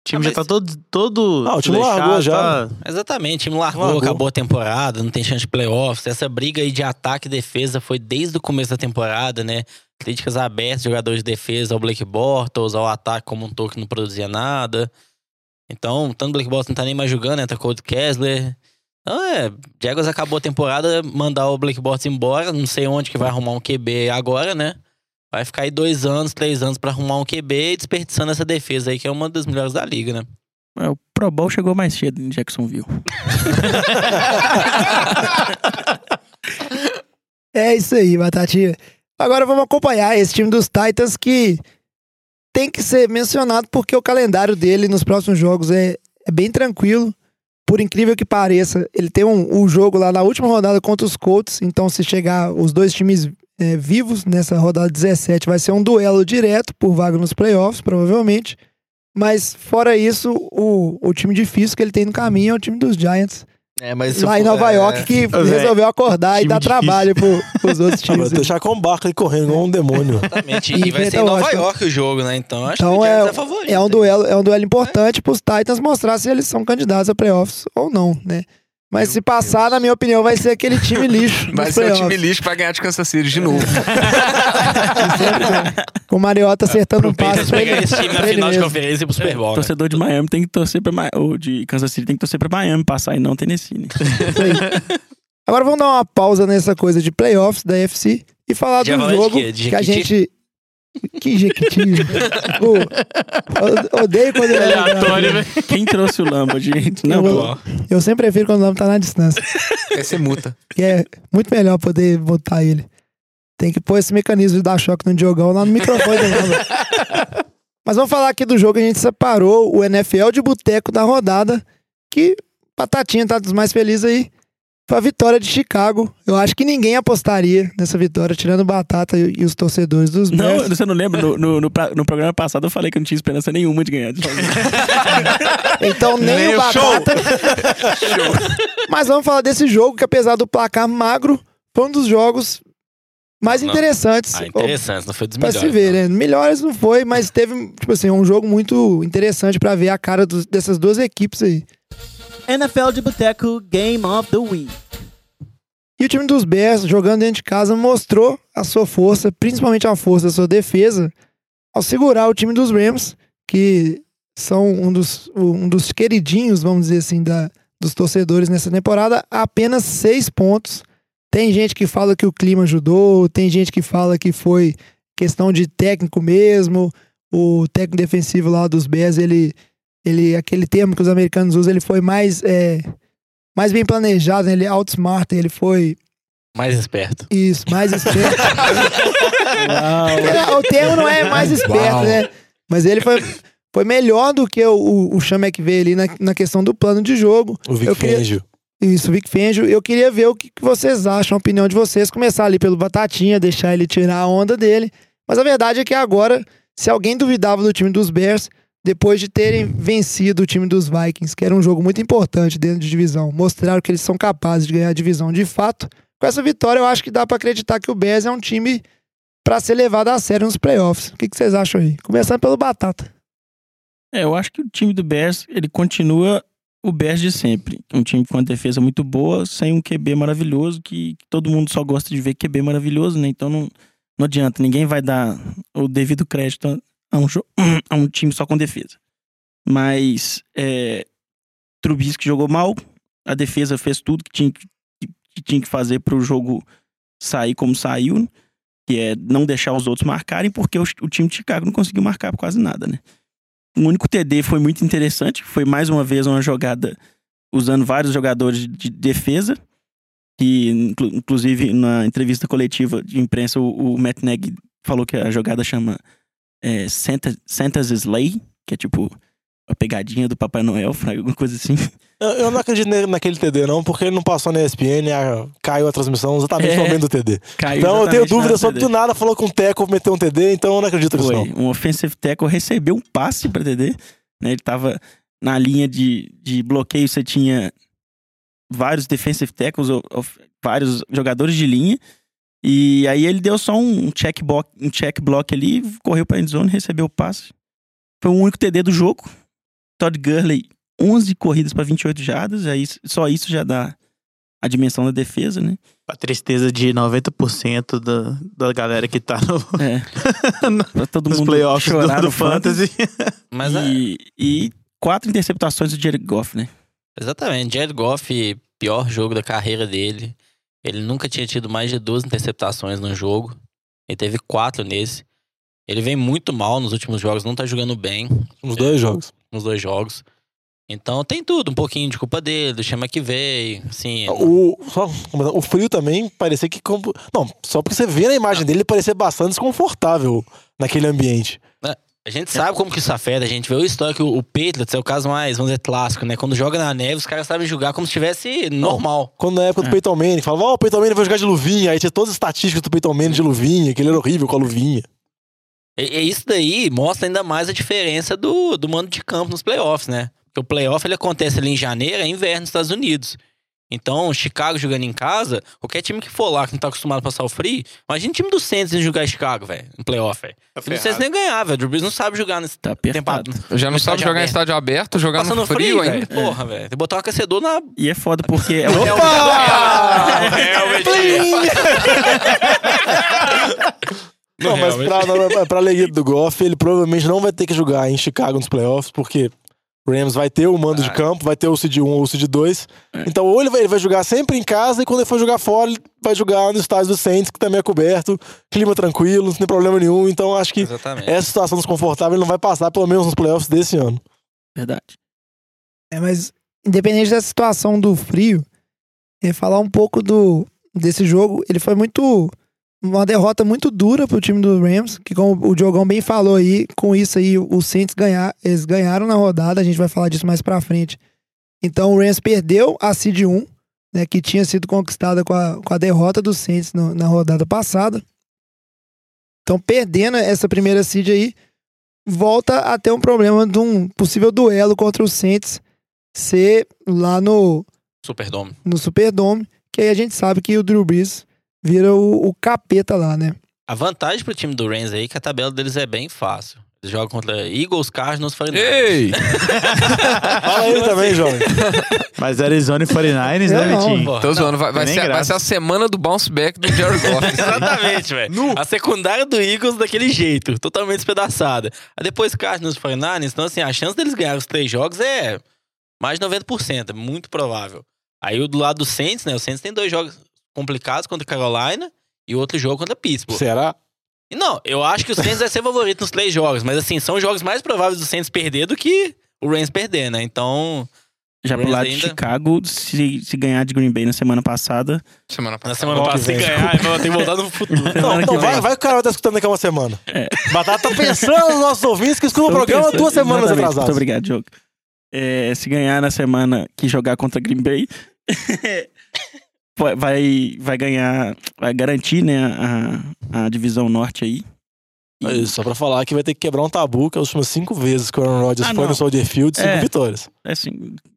Speaker 9: time
Speaker 2: Ah,
Speaker 9: já tá todo. todo
Speaker 3: Ah, o time
Speaker 9: desleixado,
Speaker 3: largou já.
Speaker 9: tá-
Speaker 2: Exatamente, o time largou,
Speaker 3: Largou.
Speaker 2: acabou a temporada, não tem chance de playoffs. Essa briga aí de ataque e defesa foi desde o começo da temporada, né? Críticas abertas, jogadores de defesa ao Blake Bortles, ao ataque como um todo que não produzia nada. Então, tanto o Blake Bortles não tá nem mais jogando, entra Cold Kessler. Então, é, Jaguars acabou a temporada, mandar o Blake Bortles embora, não sei onde que vai arrumar um QB agora, né? Vai ficar aí dois anos, três anos pra arrumar um QB e desperdiçando essa defesa aí, que é uma das melhores da liga, né?
Speaker 4: É, o Pro Bowl chegou mais cedo em Jacksonville. <laughs>
Speaker 1: É isso aí, Batatinha. Agora vamos acompanhar esse time dos Titans que tem que ser mencionado porque o calendário dele nos próximos jogos é, é bem tranquilo. Por incrível que pareça, ele tem um, um jogo lá na última rodada contra os Colts. Então, se chegar os dois times é, vivos nessa rodada 17, vai ser um duelo direto por vaga nos playoffs, provavelmente. Mas, fora isso, o, o time difícil que ele tem no caminho é o time dos Giants.
Speaker 2: É,
Speaker 1: lá em Nova
Speaker 2: é,
Speaker 1: York, que resolveu acordar e dar
Speaker 9: difícil.
Speaker 1: trabalho pro, pros outros <laughs> times.
Speaker 3: mas deixar com o Barkley correndo igual um demônio.
Speaker 2: Exatamente.
Speaker 1: E
Speaker 2: E vai ser em Nova
Speaker 1: Washington.
Speaker 2: York o jogo, né? Então acho
Speaker 1: Então
Speaker 2: que o
Speaker 1: é,
Speaker 2: é favorito.
Speaker 1: é um
Speaker 2: hein?
Speaker 1: duelo, é um duelo importante pros Titans mostrar se eles são candidatos a playoffs ou não, né? Mas se passar, na minha opinião, vai ser aquele time lixo. <laughs>
Speaker 10: Vai ser o time lixo que vai ganhar de Kansas City de novo. <laughs>
Speaker 1: Com o Mariota acertando um
Speaker 2: Aproveita
Speaker 1: passe
Speaker 2: de
Speaker 1: pra
Speaker 2: pegar
Speaker 1: ele,
Speaker 2: esse time na
Speaker 1: pra ele
Speaker 2: final de
Speaker 1: mesmo.
Speaker 2: conferência e pro Super Bowl. né?
Speaker 4: Torcedor de Miami tem que torcer pra ou de Kansas City tem que torcer pra Miami passar e não Tennessee, né?
Speaker 1: Agora vamos dar uma pausa nessa coisa de playoffs da UFC e falar
Speaker 2: Já
Speaker 1: do
Speaker 2: de
Speaker 1: jogo
Speaker 2: quê? De
Speaker 1: que a gente. Que Jequiti? Pô, eu odeio quando ele é
Speaker 9: Aleatório, né?
Speaker 4: Quem trouxe o Lamba, <laughs> gente?
Speaker 1: Eu,
Speaker 4: Não, pô.
Speaker 1: eu sempre prefiro quando o nome tá na distância.
Speaker 10: Vai ser multa.
Speaker 1: Que é muito melhor poder botar ele. Tem que pôr esse mecanismo de dar choque no Diogão lá no microfone do Lamba. <laughs> Mas vamos falar aqui do jogo que a gente separou o NFL de boteco da rodada. Que Batatinha tá dos mais felizes aí. Foi a vitória de Chicago. Eu acho que ninguém apostaria nessa vitória, tirando o Batata e, e os torcedores dos
Speaker 4: Não,
Speaker 1: Bears.
Speaker 4: você não lembra? No, no, no, pra- no programa passado eu falei que eu não tinha esperança nenhuma de ganhar. <laughs>
Speaker 1: Então nem,
Speaker 10: Nem
Speaker 1: o
Speaker 10: o show.
Speaker 1: Batata. <laughs> Mas vamos falar desse jogo que, apesar do placar magro, foi um dos jogos mais
Speaker 2: Não.
Speaker 1: interessantes.
Speaker 2: Ah, interessante, não foi dos
Speaker 1: Pra
Speaker 2: melhores.
Speaker 1: se ver,
Speaker 2: não.
Speaker 1: né? Melhores não foi, mas teve, tipo assim, um jogo muito interessante pra ver a cara dos- dessas duas equipes aí.
Speaker 11: NFL de Boteco Game of the Week.
Speaker 1: E o time dos Bears, jogando dentro de casa, mostrou a sua força, principalmente a força da sua defesa, ao segurar o time dos Rams, que são um dos, um dos queridinhos, vamos dizer assim, da, dos torcedores nessa temporada, apenas seis pontos. Tem gente que fala que o clima ajudou, tem gente que fala que foi questão de técnico mesmo. O técnico defensivo lá dos Bears, ele, ele aquele termo que os americanos usam, ele foi mais, é, mais bem planejado, né? ele outsmart, ele foi
Speaker 2: Mais esperto.
Speaker 1: isso, mais esperto. <laughs> É, o termo não é mais esperto,
Speaker 3: Uau.
Speaker 1: né? Mas ele foi, foi melhor do que o, o, o Sean McVay ali na, na questão do plano de jogo.
Speaker 3: O Vic
Speaker 1: Eu queria-
Speaker 3: Fangio.
Speaker 1: Isso, Vic Fangio. Eu queria ver o que, que vocês acham, a opinião de vocês. Começar ali pelo Batatinha, deixar ele tirar a onda dele. Mas a verdade é que agora, se alguém duvidava do time dos Bears, depois de terem vencido o time dos Vikings, que era um jogo muito importante dentro de divisão, mostraram que eles são capazes de ganhar a divisão de fato. Com essa vitória, eu acho que dá pra acreditar que o Bears é um time pra ser levado a sério nos playoffs. O que, que vocês acham aí? Começando pelo Batata.
Speaker 4: É, eu acho que o time do Bears, ele continua o Bears de sempre. Um time com uma defesa muito boa, sem um QB maravilhoso, que, que todo mundo só gosta de ver QB maravilhoso, né? Então não, não adianta, ninguém vai dar o devido crédito a um, jo- a <clears throat> um time só com defesa. Mas é, Trubisky jogou mal, a defesa fez tudo que tinha que, que tinha que fazer para o jogo sair como saiu, que é não deixar os outros marcarem, porque o, o time de Chicago não conseguiu marcar quase nada, né? O único TD foi muito interessante, foi mais uma vez uma jogada usando vários jogadores de defesa, que inclu- inclusive na entrevista coletiva de imprensa o, o Matt Nagy falou que a jogada chama é, Santa, Santa's Slay, que é tipo a pegadinha do Papai Noel, <laughs> alguma coisa assim.
Speaker 3: Eu, eu não acredito naquele TD, não, porque ele não passou na ESPN, a- caiu a transmissão exatamente
Speaker 4: É.
Speaker 3: no momento do TD. Então eu tenho dúvida sobre do nada, falou com o Teco, meteu um TD, então eu não acredito nisso, não.
Speaker 4: Foi. Um offensive tackle recebeu um passe pra TD. Né? Ele tava na linha de, de bloqueio, você tinha vários defensive tackles, o- of- vários jogadores de linha. E aí ele deu só um check block, um check block ali, correu pra endzone, recebeu o passe. Foi o único TD do jogo. Todd Gurley, 11 corridas pra 28 jardas, aí só isso já dá a dimensão da defesa, né?
Speaker 9: A tristeza de 90% da, da galera que tá no, <laughs>
Speaker 4: É. pra todo <laughs>
Speaker 9: nos
Speaker 4: mundo
Speaker 9: playoffs do,
Speaker 4: chorar
Speaker 9: do
Speaker 4: no fantasy.
Speaker 9: Fantasy. <laughs>
Speaker 2: Mas é,
Speaker 4: e, e quatro interceptações do Jared Goff, né?
Speaker 2: exatamente, Jared Goff, pior jogo da carreira dele. Ele nunca tinha tido mais de duas interceptações no jogo. Ele teve quatro nesse. Ele vem muito mal nos últimos jogos, não tá jogando bem
Speaker 3: Nos dois jogos.
Speaker 2: nos dois jogos. Então tem tudo, um pouquinho de culpa dele, do chama que veio, assim.
Speaker 3: O, só, o frio também parecia que. Não, só porque você vê na imagem dele, ele parecia bastante desconfortável naquele ambiente.
Speaker 2: A gente sabe como que isso afeta, a gente vê o histórico, o Patriots é o caso mais, vamos dizer, clássico, né? Quando joga na neve, os caras sabem jogar como se estivesse normal.
Speaker 3: Quando na época do
Speaker 4: É.
Speaker 3: Peyton Manning, falava, ó, o Peyton Manning vai jogar de luvinha. Aí tinha todas as estatísticas do Peyton Manning de luvinha, que ele era horrível com a luvinha.
Speaker 2: E, e isso daí mostra ainda mais a diferença do, do mando de campo nos playoffs, né? Porque o playoff ele acontece ali em janeiro, é inverno nos Estados Unidos. Então, Chicago jogando em casa, qualquer time que for lá que não tá acostumado a passar o free, imagina o time do Saints em jogar em Chicago, velho, no playoff, velho.
Speaker 9: Tá
Speaker 2: O time do Saints nem ganhar, velho. O Drew Brees não sabe jogar nesse
Speaker 4: Tá
Speaker 2: tempo.
Speaker 4: apertado.
Speaker 8: Já não sabe
Speaker 2: estádio
Speaker 8: jogar em
Speaker 2: aberto.
Speaker 8: estádio aberto, jogar
Speaker 2: Passando
Speaker 8: no frio,
Speaker 2: frio,
Speaker 8: ainda.
Speaker 2: Porra, velho. Tem que botar um aquecedor na.
Speaker 4: E é foda porque é
Speaker 2: Opa!
Speaker 3: Não, mas pra, pra, alegria do Goff, ele provavelmente não vai ter que jogar em Chicago nos playoffs, porque o Rams vai ter o mando de campo, vai ter o Cid 1 ou o Cid 2. Então, ou ele vai, ele vai jogar sempre em casa, e quando ele for jogar fora, ele vai jogar no estádio do Saints, que também é coberto, clima tranquilo, não tem problema nenhum. Então, acho que
Speaker 2: Exatamente.
Speaker 3: essa situação desconfortável ele não vai passar, pelo menos nos playoffs desse ano.
Speaker 4: Verdade.
Speaker 1: É, mas independente da situação do frio, é, falar um pouco do desse jogo, ele foi muito uma derrota muito dura pro time do Rams, que como o Diogão bem falou aí, com isso aí o Saints ganhar, eles ganharam na rodada, a gente vai falar disso mais pra frente. Então o Rams perdeu a seed 1, né, que tinha sido conquistada com a, com a derrota do Saints no- na rodada passada. Então perdendo essa primeira seed aí, volta a ter um problema de um possível duelo contra o Saints ser lá no,
Speaker 2: Superdome.
Speaker 1: no Superdome, que aí a gente sabe que o Drew Brees vira o, o capeta lá, né?
Speaker 2: A vantagem pro time do Rams aí é que a tabela deles é bem fácil. Eles jogam contra Eagles, Cardinals, <laughs> 49ers.
Speaker 8: Ei!
Speaker 3: Fala aí também, <laughs> jovem.
Speaker 9: Mas Arizona e 49ers, né, Vitinho?
Speaker 8: Tô zoando, vai, vai ser, vai ser a semana do bounce back do Jared Goff. <laughs>
Speaker 2: Exatamente, velho. A secundária do Eagles daquele jeito, totalmente despedaçada. Aí depois Cardinals e 49ers, então assim, a chance deles ganharem os três jogos é mais de 90%, é muito provável. Aí o do lado do Saints, né, o Saints tem dois jogos complicados contra Carolina e outro jogo contra Pittsburgh.
Speaker 3: Será?
Speaker 2: Não, eu acho que o Saints vai ser favorito nos três jogos, mas assim, são jogos mais prováveis do Saints perder do que o Rams perder, né? Então,
Speaker 4: Já pro lado de
Speaker 2: ainda-
Speaker 4: Chicago, se, se ganhar de Green Bay na semana passada,
Speaker 8: Semana
Speaker 2: na
Speaker 8: passada.
Speaker 2: semana
Speaker 3: Ó, que
Speaker 2: passada, se ganhar, eu vou ter que voltar no futuro. <laughs>
Speaker 3: Não,
Speaker 4: semana que
Speaker 3: vai, vai que o cara vai estar escutando daqui a uma semana.
Speaker 4: É.
Speaker 3: Batata tá pensando nos nossos ouvintes que escutam o programa
Speaker 4: pensando-
Speaker 3: duas semanas
Speaker 4: Exatamente.
Speaker 3: atrasadas.
Speaker 4: Muito obrigado, Diogo. É, se ganhar na semana que jogar contra Green Bay, <laughs> vai- vai, ganhar, vai garantir né, a, a divisão norte aí. E-
Speaker 3: só pra falar que vai ter que quebrar um tabu, que é as últimas cinco vezes que o Aaron Rodgers
Speaker 4: Ah,
Speaker 3: foi
Speaker 4: não.
Speaker 3: no Soldier Field, cinco
Speaker 4: É.
Speaker 3: vitórias.
Speaker 4: É assim,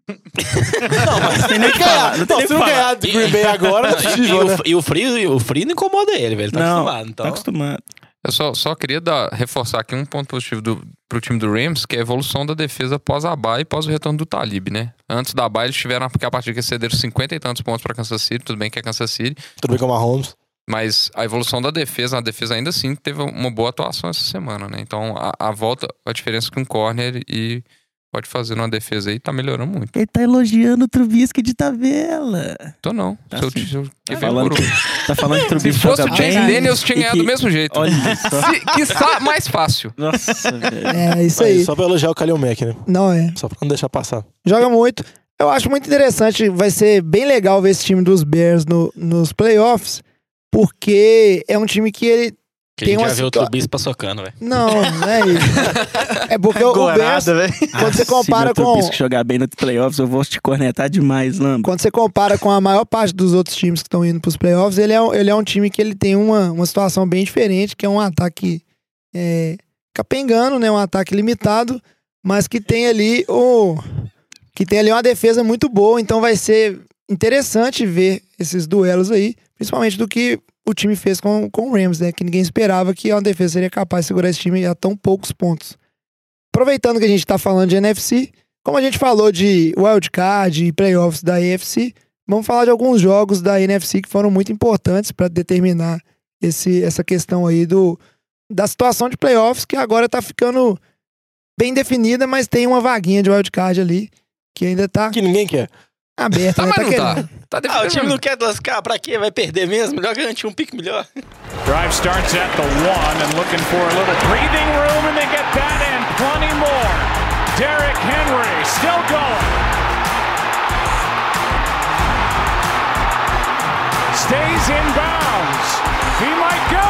Speaker 3: Não, mas
Speaker 4: tem nem que falar, não tem
Speaker 3: se não ganhar do Green Bay agora, não é
Speaker 2: E,
Speaker 3: possível, né?
Speaker 2: o, e o frio, e o frio não incomoda ele, velho. Ele tá
Speaker 4: Não,
Speaker 2: acostumado. Então,
Speaker 4: tá acostumado.
Speaker 8: Eu só, só queria dar, reforçar aqui um ponto positivo do, pro time do Rams, que é a evolução da defesa pós a bye e pós o retorno do Talib, né? Antes da bye, eles tiveram, porque a partir que cederam 50 e tantos pontos pra Kansas City, tudo bem que é Kansas City,
Speaker 3: Tudo bem com o Mahomes.
Speaker 8: mas a evolução da defesa, a defesa ainda assim teve uma boa atuação essa semana, né? Então a, a volta, a diferença que um corner e pode fazer numa defesa aí tá melhorando muito.
Speaker 4: Ele tá elogiando o Trubisky de tabela.
Speaker 8: Tô não.
Speaker 4: Tá
Speaker 8: se eu,
Speaker 4: sim.
Speaker 8: se eu,
Speaker 4: Tá falando que, tá falando <laughs> que o
Speaker 8: se
Speaker 4: Trubisky
Speaker 8: fosse o Chase
Speaker 4: bem.
Speaker 8: Daniels, tinha ganhado do mesmo jeito.
Speaker 4: Olha <laughs> só.
Speaker 8: Se, quiçá mais fácil.
Speaker 4: Nossa, velho.
Speaker 1: É isso aí.
Speaker 3: Só pra elogiar o Kalil Mack, né?
Speaker 1: Não é.
Speaker 3: Só pra não deixar passar.
Speaker 1: Joga muito. Eu acho muito interessante, vai ser bem legal ver esse time dos Bears no, nos playoffs, porque é um time que ele.
Speaker 2: Que
Speaker 1: tem
Speaker 2: a gente já
Speaker 1: situa-
Speaker 2: Trubisky paçocando, velho.
Speaker 1: Não, não é isso. É porque <laughs> o, o
Speaker 9: velho.
Speaker 1: quando você compara
Speaker 4: Se o
Speaker 1: com.
Speaker 4: Trubisky jogar bem nos playoffs, eu vou te cornetar demais, Lamba.
Speaker 1: Quando você compara com a maior parte dos outros times que estão indo pros playoffs, ele é, um- ele é um time que ele tem uma, uma situação bem diferente, que é um ataque é, capengando, né? Um ataque limitado, mas que tem ali o. Que tem ali uma defesa muito boa, então vai ser interessante ver esses duelos aí, principalmente do que o time fez com, com o Rams, né? Que ninguém esperava que a defesa seria capaz de segurar esse time a tão poucos pontos. Aproveitando que a gente tá falando de NFC, como a gente falou de wildcard e playoffs da AFC, vamos falar de alguns jogos da NFC que foram muito importantes para determinar esse, essa questão aí do, da situação de playoffs, que agora tá ficando bem definida, mas tem uma vaguinha de wildcard ali que ainda tá
Speaker 3: Que ninguém quer.
Speaker 1: Aberta.
Speaker 8: Tá,
Speaker 1: né?
Speaker 8: mas não tá.
Speaker 1: querendo.
Speaker 8: Tá
Speaker 2: Ah, o time não quer lascar, pra quê? Vai perder mesmo? Melhor garantir um pique melhor.
Speaker 7: Drive starts at the one and looking for a little breathing room, and they get that and plenty more. Derrick Henry still going. Stays in bounds. He might go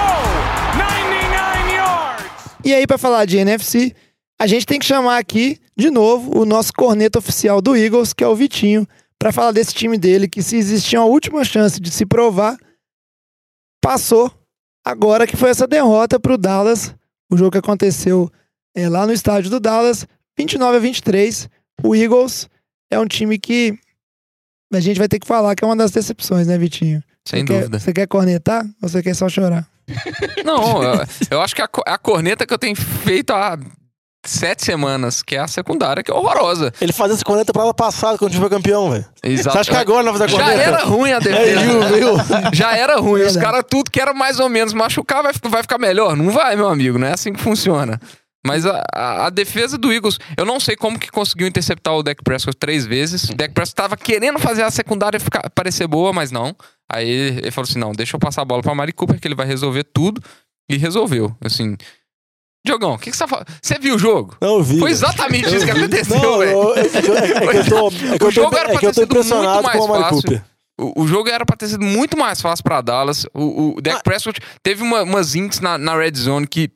Speaker 7: 99 yards.
Speaker 1: E aí, pra falar de NFC, a gente tem que chamar aqui, de novo, o nosso corneta oficial do Eagles, que é o Vitinho, pra falar desse time dele, que se existia uma última chance de se provar, passou. Agora que foi essa derrota pro Dallas, o jogo que aconteceu é, lá no estádio do Dallas, 29 a 23. O Eagles é um time que a gente vai ter que falar que é uma das decepções, né, Vitinho?
Speaker 8: Sem
Speaker 1: Você quer-
Speaker 8: dúvida.
Speaker 1: você quer cornetar ou você quer só chorar?
Speaker 8: Não, eu, eu acho que a, co- a corneta que eu tenho feito há sete semanas, que é a secundária, que é horrorosa.
Speaker 3: Ele fazia essa corneta pra ano passado, quando a gente foi campeão, velho.
Speaker 8: Exato.
Speaker 3: Você acha que agora não vai fazer a
Speaker 8: Já
Speaker 3: corneta?
Speaker 8: era ruim a
Speaker 3: É,
Speaker 8: defesa.
Speaker 3: viu, viu? <laughs>
Speaker 8: Já era ruim. Os caras, tudo que era mais ou menos machucar, vai, vai ficar melhor. Não vai, meu amigo. Não é assim que funciona. Mas a, a- a defesa do Eagles, eu não sei como que conseguiu interceptar o Dak Prescott três vezes. O Dak Prescott tava querendo fazer a secundária ficar, parecer boa, mas não. Aí ele, ele falou assim: não, deixa eu passar a bola pra Mari Cooper, que ele vai resolver tudo. E resolveu. Assim. Diogão, o que, que você tá falando? Você viu o jogo?
Speaker 3: Não, eu vi.
Speaker 8: Foi exatamente
Speaker 3: Eu
Speaker 8: isso que
Speaker 3: vi.
Speaker 8: aconteceu,
Speaker 3: Não,
Speaker 8: velho.
Speaker 3: é, que eu- é que eu tô, é que <laughs>
Speaker 8: O jogo era
Speaker 3: é
Speaker 8: pra
Speaker 3: que eu
Speaker 8: ter sido muito mais fácil. O, o jogo era pra ter sido muito mais fácil pra Dallas. O, o Dak
Speaker 3: Ah.
Speaker 8: Prescott teve uma, umas ints na, na red zone que.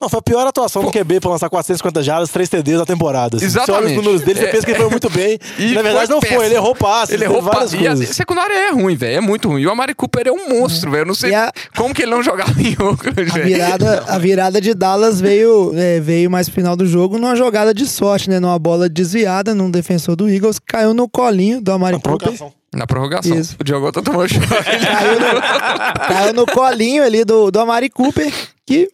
Speaker 3: Não, foi a pior atuação do QB pra lançar 450 jardas, 3 TDs na temporada. assim. Você olha
Speaker 8: Exatamente.
Speaker 3: os números dele, você
Speaker 8: É,
Speaker 3: pensa que ele foi muito bem. <laughs>
Speaker 8: E
Speaker 3: na verdade,
Speaker 8: foi
Speaker 3: não
Speaker 8: péssimo.
Speaker 3: foi. Ele errou passes,
Speaker 8: Ele errou
Speaker 3: várias
Speaker 8: pa- E a
Speaker 3: coisas.
Speaker 8: secundária é ruim, velho. É muito ruim. E o Amari Cooper é um monstro, velho. Eu não sei
Speaker 1: a,
Speaker 8: como que ele não jogava em Oakland,
Speaker 1: a
Speaker 8: velho.
Speaker 1: virada, a virada de Dallas veio, é, veio mais pro final do jogo numa jogada de sorte, né? Numa bola desviada num defensor do Eagles, caiu no colinho do Amari
Speaker 3: Na
Speaker 1: Cooper.
Speaker 3: prorrogação.
Speaker 8: Na prorrogação.
Speaker 1: Isso.
Speaker 8: O Diogo tá tomando <laughs> choque.
Speaker 1: Caiu no, caiu no colinho ali do, do Amari Cooper, que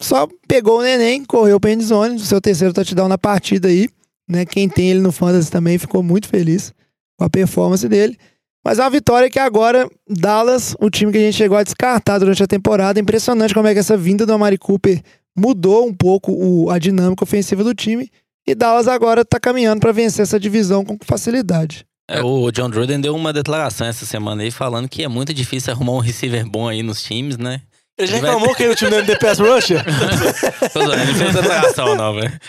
Speaker 1: só pegou o neném, correu pra endzone, seu terceiro touchdown na partida aí, né? Quem tem ele no Fantasy também ficou muito feliz com a performance dele. Mas é uma vitória que agora, Dallas, o time que a gente chegou a descartar durante a temporada, impressionante como é que essa vinda do Amari Cooper mudou um pouco o- a dinâmica ofensiva do time. E Dallas agora tá caminhando pra vencer essa divisão com facilidade.
Speaker 2: É, o John Gruden deu uma declaração essa semana aí falando que é muito difícil arrumar um receiver bom aí nos times, né?
Speaker 3: Ele já reclamou que ele o time do ND Pass Rusher?
Speaker 2: Tô <laughs> zoando, ele fez declaração não, velho.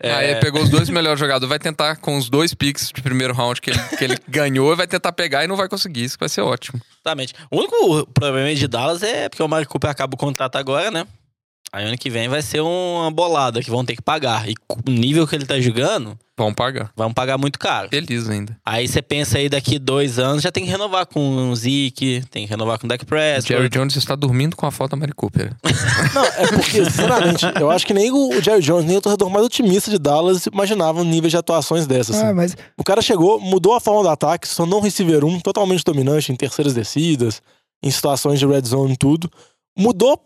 Speaker 2: É,
Speaker 8: Aí ele pegou os dois melhores jogadores, vai tentar com os dois picks de primeiro round que ele, que ele <laughs> ganhou, vai tentar pegar e não vai conseguir. Isso vai ser ótimo.
Speaker 2: Exatamente. O único problema de Dallas é porque o Amari Cooper acaba o contrato agora, né? Aí ano que vem vai ser uma bolada que vão ter que pagar. E o nível que ele tá jogando,
Speaker 8: Vão pagar.
Speaker 2: vão pagar muito caro.
Speaker 8: Feliz ainda.
Speaker 2: Aí você pensa aí daqui dois anos, já tem que renovar com o Zeke, tem que renovar com o Dak Prescott.
Speaker 8: Jerry Jones está dormindo com a foto da Mari Cooper. <laughs>
Speaker 3: Não, é porque, sinceramente, eu acho que nem o Jerry Jones, nem o torcedor mais otimista de Dallas imaginavam níveis de atuações dessas. assim.
Speaker 1: Ah, mas
Speaker 3: O cara chegou, mudou a forma do ataque, se tornou um receiver 1 totalmente dominante em terceiras descidas, em situações de red zone e tudo. Mudou,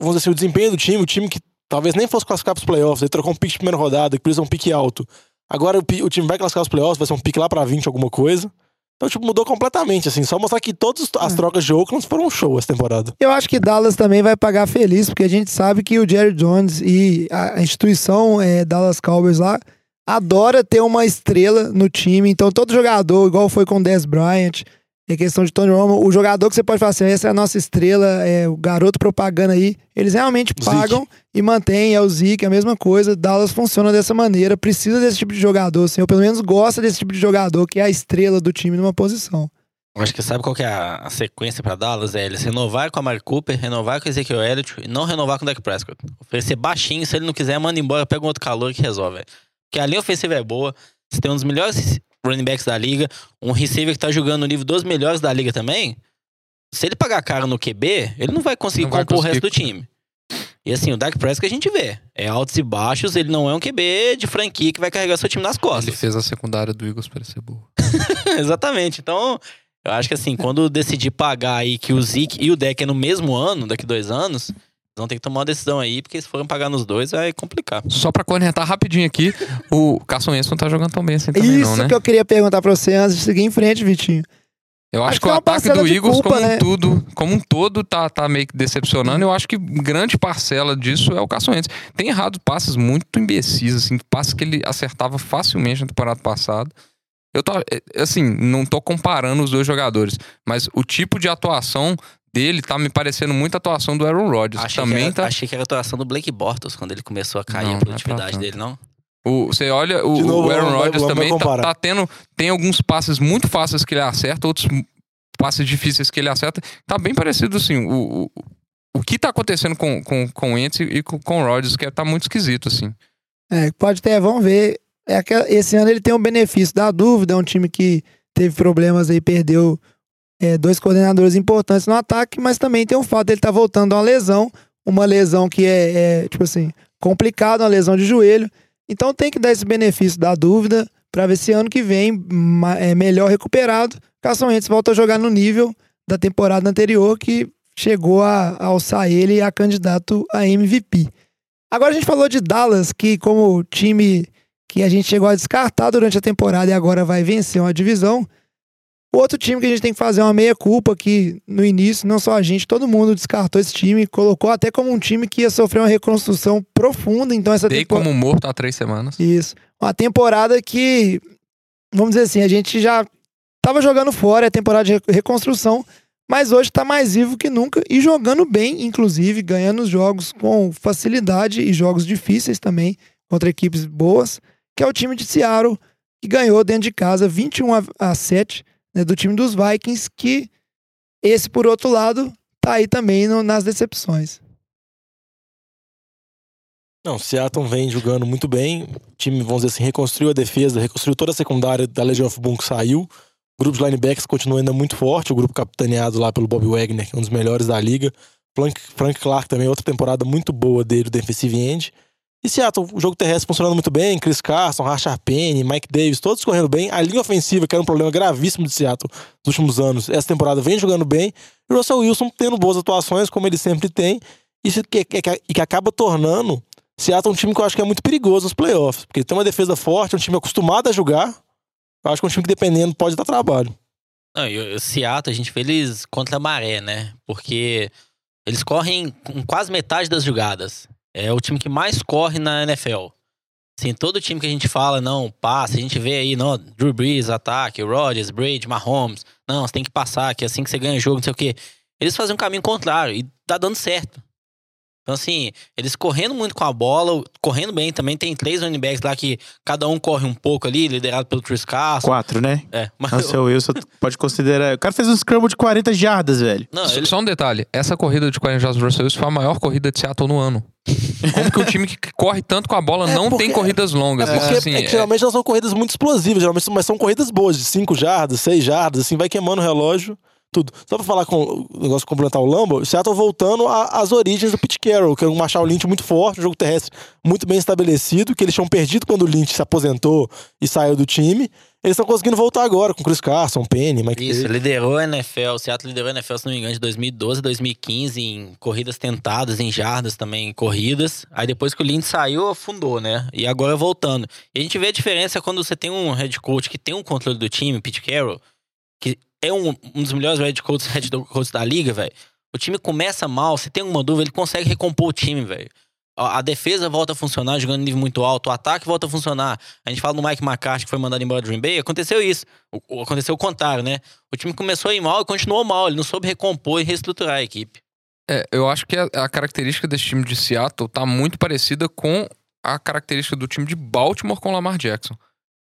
Speaker 3: vamos dizer assim, o desempenho do time, o time que talvez nem fosse classificar pros playoffs, ele trocou um pique de primeira rodada, que precisa um pique alto. Agora o, o time vai classificar os playoffs, vai ser um pique lá pra 20 alguma coisa. Então, tipo, mudou completamente, assim. Só mostrar que todas as trocas de Oakland foram um show essa temporada.
Speaker 1: Eu acho que Dallas também vai pagar feliz, porque a gente sabe que o Jerry Jones e a instituição é, Dallas Cowboys lá adora ter uma estrela no time. Então, todo jogador, igual foi com o Dez Bryant, em questão de Tony Romo, o jogador que você pode falar assim, essa é a nossa estrela, é o garoto propaganda aí, eles realmente pagam e mantêm, é o Zeke, a mesma coisa. Dallas funciona dessa maneira, precisa desse tipo de jogador, assim, ou pelo menos gosta desse tipo de jogador, que é a estrela do time numa posição.
Speaker 2: Acho que sabe qual que é a, sequência pra Dallas? É eles renovar com a Amari Cooper, renovar com o Ezekiel Elliott e não renovar com o Dak Prescott. Oferecer baixinho, se ele não quiser, manda embora, pega um outro calor que resolve. Porque a linha ofensiva é boa, você tem um dos melhores running backs da liga, um receiver que tá jogando no nível dos melhores da liga também. Se ele pagar caro no QB, ele não vai conseguir
Speaker 8: Não vai
Speaker 2: compor o resto
Speaker 8: conseguir.
Speaker 2: do time. E assim, o Dak Prescott a gente vê. É altos e baixos, ele não é um QB de franquia que vai carregar seu time nas
Speaker 8: Ele
Speaker 2: costas.
Speaker 8: fez a secundária do Eagles parecer boa. <laughs>
Speaker 2: Exatamente. Então, eu acho que assim, quando decidir pagar aí que o Zeke e o Deck é no mesmo ano, daqui dois anos, vão ter que tomar uma decisão aí, porque se forem pagar nos dois, vai complicar.
Speaker 8: Só pra cornetar rapidinho aqui, o Carson Wentz não tá jogando tão bem assim também,
Speaker 1: Isso
Speaker 8: não, né?
Speaker 1: que eu queria perguntar pra você antes de seguir em frente, Vitinho.
Speaker 8: Eu acho,
Speaker 1: Acho
Speaker 8: que
Speaker 1: que
Speaker 8: o
Speaker 1: é uma
Speaker 8: ataque do Eagles,
Speaker 1: culpa,
Speaker 8: como,
Speaker 1: né?
Speaker 8: um tudo, como um todo, tá, tá meio que decepcionando. Eu acho que grande parcela disso é o Carson Wentz. Tem errado passes muito imbecis, assim, passes que ele acertava facilmente na temporada passada. Eu tô, é, assim, não tô comparando os dois jogadores, mas o tipo de atuação dele tá me parecendo muito a atuação do Aaron Rodgers. que
Speaker 2: Achei,
Speaker 8: também
Speaker 2: que era,
Speaker 8: tá.
Speaker 2: achei que era a atuação do Blake Bortles, quando ele começou a cair
Speaker 8: Não,
Speaker 2: a
Speaker 8: é
Speaker 2: produtividade
Speaker 8: tanto.
Speaker 2: dele, não?
Speaker 8: O, você olha, o,
Speaker 3: novo,
Speaker 8: o Aaron Rodgers também tá, tá tendo. Tem alguns passes muito fáceis que ele acerta, outros passes difíceis que ele acerta. Tá bem parecido, assim. O, o, o que tá acontecendo com, com, com o Entz e com, com o Rodgers, que tá muito esquisito, assim.
Speaker 1: É, pode ter, vamos ver. É aquela- esse ano ele tem um benefício da dúvida, é um time que teve problemas aí, perdeu é, dois coordenadores importantes no ataque, mas também tem o fato dele estar voltando a uma lesão, uma lesão que é, é, tipo assim, complicada, uma lesão de joelho. Então tem que dar esse benefício da dúvida. para ver se ano que vem, é melhor recuperado, Carson Wentz volta a jogar no nível da temporada anterior que chegou a, a alçar ele a candidato a MVP. Agora a gente falou de Dallas, que como time que a gente chegou a descartar durante a temporada e agora vai vencer uma divisão. Outro time que a gente tem que fazer uma meia-culpa, que no início, não só a gente, todo mundo descartou esse time, colocou até como um time que ia sofrer uma reconstrução profunda. Então, essa
Speaker 8: Dei
Speaker 1: temporada.
Speaker 8: como morto há três semanas.
Speaker 1: Isso. Uma temporada que, vamos dizer assim, a gente já tava jogando fora, é temporada de re- reconstrução, mas hoje tá mais vivo que nunca e jogando bem, inclusive, ganhando os jogos com facilidade e jogos difíceis também, contra equipes boas, que é o time de Seattle, que ganhou dentro de casa 21 a, a 7 né, do time dos Vikings, que esse, por outro lado, tá aí também no- nas decepções.
Speaker 3: Não, Seattle vem jogando muito bem. O time, vamos dizer assim, reconstruiu a defesa, reconstruiu toda a secundária da Legion of Boom que saiu. O grupo de linebackers continua ainda muito forte. O grupo capitaneado lá pelo Bob Wagner, que é um dos melhores da liga. Frank, Clark também, outra temporada muito boa dele, defensive end. E Seattle, o jogo terrestre funcionando muito bem. Chris Carson, Rashard Penny, Mike Davis, todos correndo bem. A linha ofensiva, que era um problema gravíssimo de Seattle nos últimos anos, essa temporada vem jogando bem. E o Russell Wilson tendo boas atuações, como ele sempre tem. Isso que, que, que- e acaba tornando Seattle um time que eu acho que é muito perigoso nos playoffs. Porque tem uma defesa forte, é um time acostumado a jogar. Eu acho que é um time que, dependendo, pode dar trabalho.
Speaker 2: Não, e o Seattle, a gente vê eles contra a maré, né? Porque eles correm com quase metade das jogadas. É o time que mais corre na NFL. Assim, todo time que a gente fala, não, passa, a gente vê aí, não, Drew Brees, ataque, Rodgers, Brady, Mahomes. Não, você tem que passar, que é assim que você ganha jogo, não sei o quê. Eles fazem um caminho contrário e tá dando certo. Então, assim, eles correndo muito com a bola, correndo bem também. Tem três running backs lá que cada um corre um pouco ali, liderado pelo Chris Carson.
Speaker 9: Quatro, né?
Speaker 2: É, mas
Speaker 9: Russell Wilson pode considerar. O cara fez um scramble de 40 jardas, velho.
Speaker 2: Não,
Speaker 8: Só-
Speaker 2: ele-
Speaker 8: Só um detalhe: essa corrida de 40 jardas do Russell Wilson foi a maior corrida de Seattle no ano. Como que o time que corre tanto com a bola
Speaker 3: É,
Speaker 8: não
Speaker 3: porque-
Speaker 8: tem corridas longas?
Speaker 3: É, porque,
Speaker 8: assim,
Speaker 3: é que
Speaker 8: é-
Speaker 3: geralmente não são corridas muito explosivas, geralmente, mas são corridas boas, de 5 jardas, 6 jardas, assim, vai queimando o relógio, tudo. Só pra falar com o negócio complementar o Lambo, o Seattle voltando às origens do Pete Carroll, que é um Marshall Lynch muito forte, um jogo terrestre muito bem estabelecido, que eles tinham perdido quando o Lynch se aposentou e saiu do time. Eles estão conseguindo voltar agora com Chris Carson, Penny, Mike
Speaker 2: Isso, liderou a NFL. O Seattle liderou a NFL, se não me engano, de 2012 2015 em corridas tentadas, em jardas também, em corridas. Aí depois que o Lynch saiu, afundou, né? E agora voltando. E a gente vê a diferença quando você tem um head coach que tem um controle do time, Pete Carroll, que é um, um dos melhores head coaches, head <laughs> coaches da liga, velho. O time começa mal, se tem alguma dúvida, ele consegue recompor o time, velho. A defesa volta a funcionar, jogando nível muito alto. O ataque volta a funcionar. A gente fala do Mike McCarthy, que foi mandado embora do Green Bay. Aconteceu isso. O- Aconteceu o contrário, né? O time começou a ir mal e continuou mal. Ele não soube recompor e reestruturar a equipe.
Speaker 8: É, eu acho que a, a característica desse time de Seattle tá muito parecida com a característica do time de Baltimore com Lamar Jackson.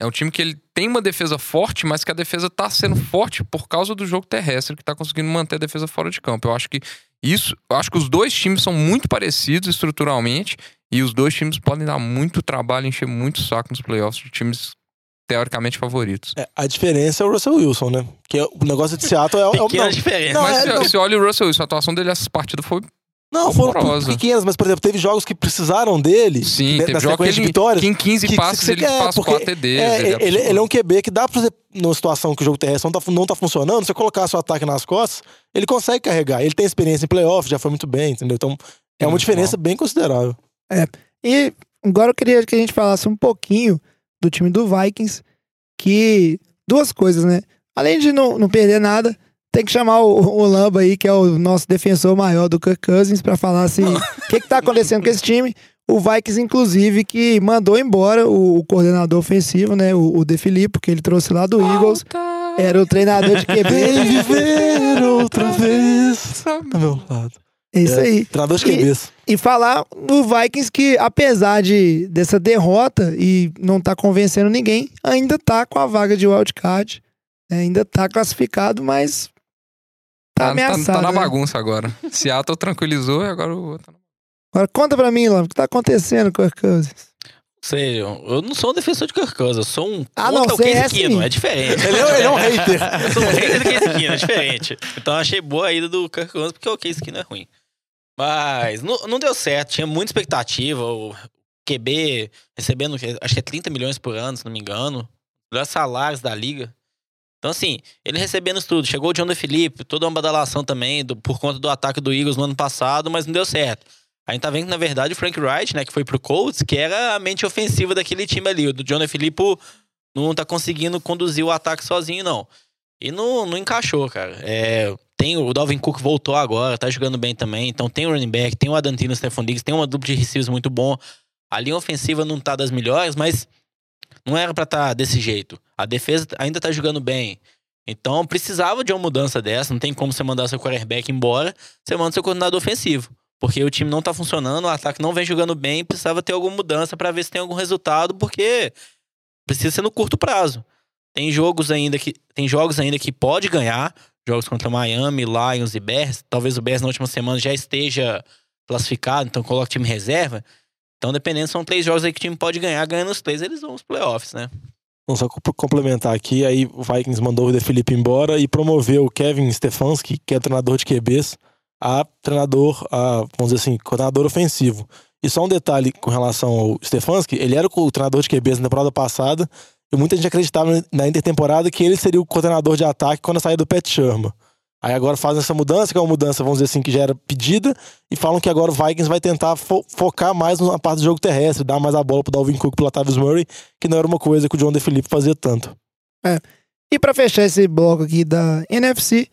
Speaker 8: É um time que ele tem uma defesa forte, mas que a defesa tá sendo forte por causa do jogo terrestre, que tá conseguindo manter a defesa fora de campo. Eu acho que isso, eu acho que os dois times são muito parecidos estruturalmente e os dois times podem dar muito trabalho, encher muito saco nos playoffs de times teoricamente favoritos.
Speaker 3: É, a diferença é o Russell Wilson, né? Que é- o negócio de Seattle é, é o.
Speaker 2: Pequena
Speaker 3: Não,
Speaker 2: diferença.
Speaker 3: Não,
Speaker 8: mas
Speaker 3: é,
Speaker 8: se,
Speaker 3: não.
Speaker 8: se olha o Russell Wilson, a atuação dele nessa partida foi
Speaker 3: Não, foram
Speaker 8: Horrorosa.
Speaker 3: pequenas, mas, por exemplo, teve jogos que precisaram dele.
Speaker 8: Sim,
Speaker 3: né,
Speaker 8: teve
Speaker 3: na
Speaker 8: jogo que
Speaker 3: sequência de
Speaker 8: ele,
Speaker 3: vitórias.
Speaker 8: que em 15
Speaker 3: que-
Speaker 8: passes
Speaker 3: que
Speaker 8: ele
Speaker 3: quer, porque
Speaker 8: 4 TDs.
Speaker 3: É,
Speaker 8: ele,
Speaker 3: ele, ele é um QB que dá pra você, numa situação que o jogo terrestre não tá, não tá funcionando, você colocar seu ataque nas costas, ele consegue carregar. Ele tem experiência em playoff, já foi muito bem, entendeu? Então é uma
Speaker 8: muito
Speaker 3: diferença bem considerável.
Speaker 1: E agora eu queria que a gente falasse um pouquinho do time do Vikings, que duas coisas, né? Além de não, não perder nada, tem que chamar o, o Lamba aí, que é o nosso defensor maior do Kirk Cousins, pra falar assim, o que que tá acontecendo com esse time. O Vikings, inclusive, que mandou embora o, o coordenador ofensivo, né? O, o De Filippo, que ele trouxe lá do Eagles. Era o treinador de QB.
Speaker 3: Vem viver outra vez. Do meu lado.
Speaker 1: É isso aí.
Speaker 3: Treinador de
Speaker 1: E-
Speaker 3: QBs.
Speaker 1: E falar do Vikings que, apesar de dessa derrota e não tá convencendo ninguém, ainda tá com a vaga de wildcard. né? Ainda tá classificado, mas tá,
Speaker 8: Tá, tá,
Speaker 1: ameaçado.
Speaker 8: tá na
Speaker 1: né?
Speaker 8: bagunça agora. Seattle tranquilizou e agora o outro.
Speaker 1: Agora conta pra mim, Lama, o que tá acontecendo com o Kirk Cousins?
Speaker 2: Sei, eu não sou um defensor de Kirk Cousins, eu sou um
Speaker 1: Ah,
Speaker 2: contra
Speaker 1: não,
Speaker 2: o
Speaker 1: você
Speaker 2: Case
Speaker 1: é
Speaker 2: Keenum,
Speaker 1: sim.
Speaker 2: é diferente.
Speaker 3: Ele é, ele é um hater. <laughs>
Speaker 2: Eu sou um hater do Case Keenum, é diferente. Então eu achei boa a ida do Kirk Cousins, porque o Case Keenum é ruim. Mas não, não deu certo, tinha muita expectativa. O QB recebendo, acho que é 30 milhões por ano, se não me engano. melhores salários da liga. Então, assim, ele recebendo isso tudo. Chegou o John Felipe, toda uma badalação também do- por conta do ataque do Eagles no ano passado, mas não deu certo. A gente tá vendo que, na verdade, o Frank Wright, né, que foi pro Colts, que era a mente ofensiva daquele time ali. O do John Felipe não tá conseguindo conduzir o ataque sozinho, não. E não, não encaixou, cara. É, tem o Dalvin Cook voltou agora, tá jogando bem também. Então tem o running back, tem o Adantino Stephon Diggs, tem uma dupla de receivers muito bom. A linha ofensiva não tá das melhores, mas não era pra estar desse jeito. A defesa ainda tá jogando bem. Então precisava de uma mudança dessa. Não tem como você mandar seu quarterback embora, você manda seu coordenador ofensivo. Porque o time não tá funcionando, o ataque não vem jogando bem, precisava ter alguma mudança pra ver se tem algum resultado, porque precisa ser no curto prazo. Tem jogos ainda que tem jogos ainda que pode ganhar, jogos contra Miami, Lions e Bears. Talvez o Bears na última semana já esteja classificado, então coloca o time reserva. Então, dependendo, são três jogos aí que o time pode ganhar. Ganhando os três, eles vão aos playoffs, né?
Speaker 3: Então, só complementar aqui, aí o Vikings mandou o De Felipe embora e promoveu o Kevin Stefanski, que é treinador de QBs, a treinador, a, vamos dizer assim, coordenador ofensivo. E só um detalhe com relação ao Stefanski, ele era o treinador de QBs na temporada passada e muita gente acreditava na intertemporada que ele seria o coordenador de ataque quando sair do Pat Sherman. Aí agora fazem essa mudança, que é uma mudança, vamos dizer assim, que já era pedida, e falam que agora o Vikings vai tentar fo- focar mais na parte do jogo terrestre, dar mais a bola pro Dalvin Cook e pro Latavius Murray, que não era uma coisa que o John DeFilippo fazia tanto.
Speaker 1: E pra fechar esse bloco aqui da NFC,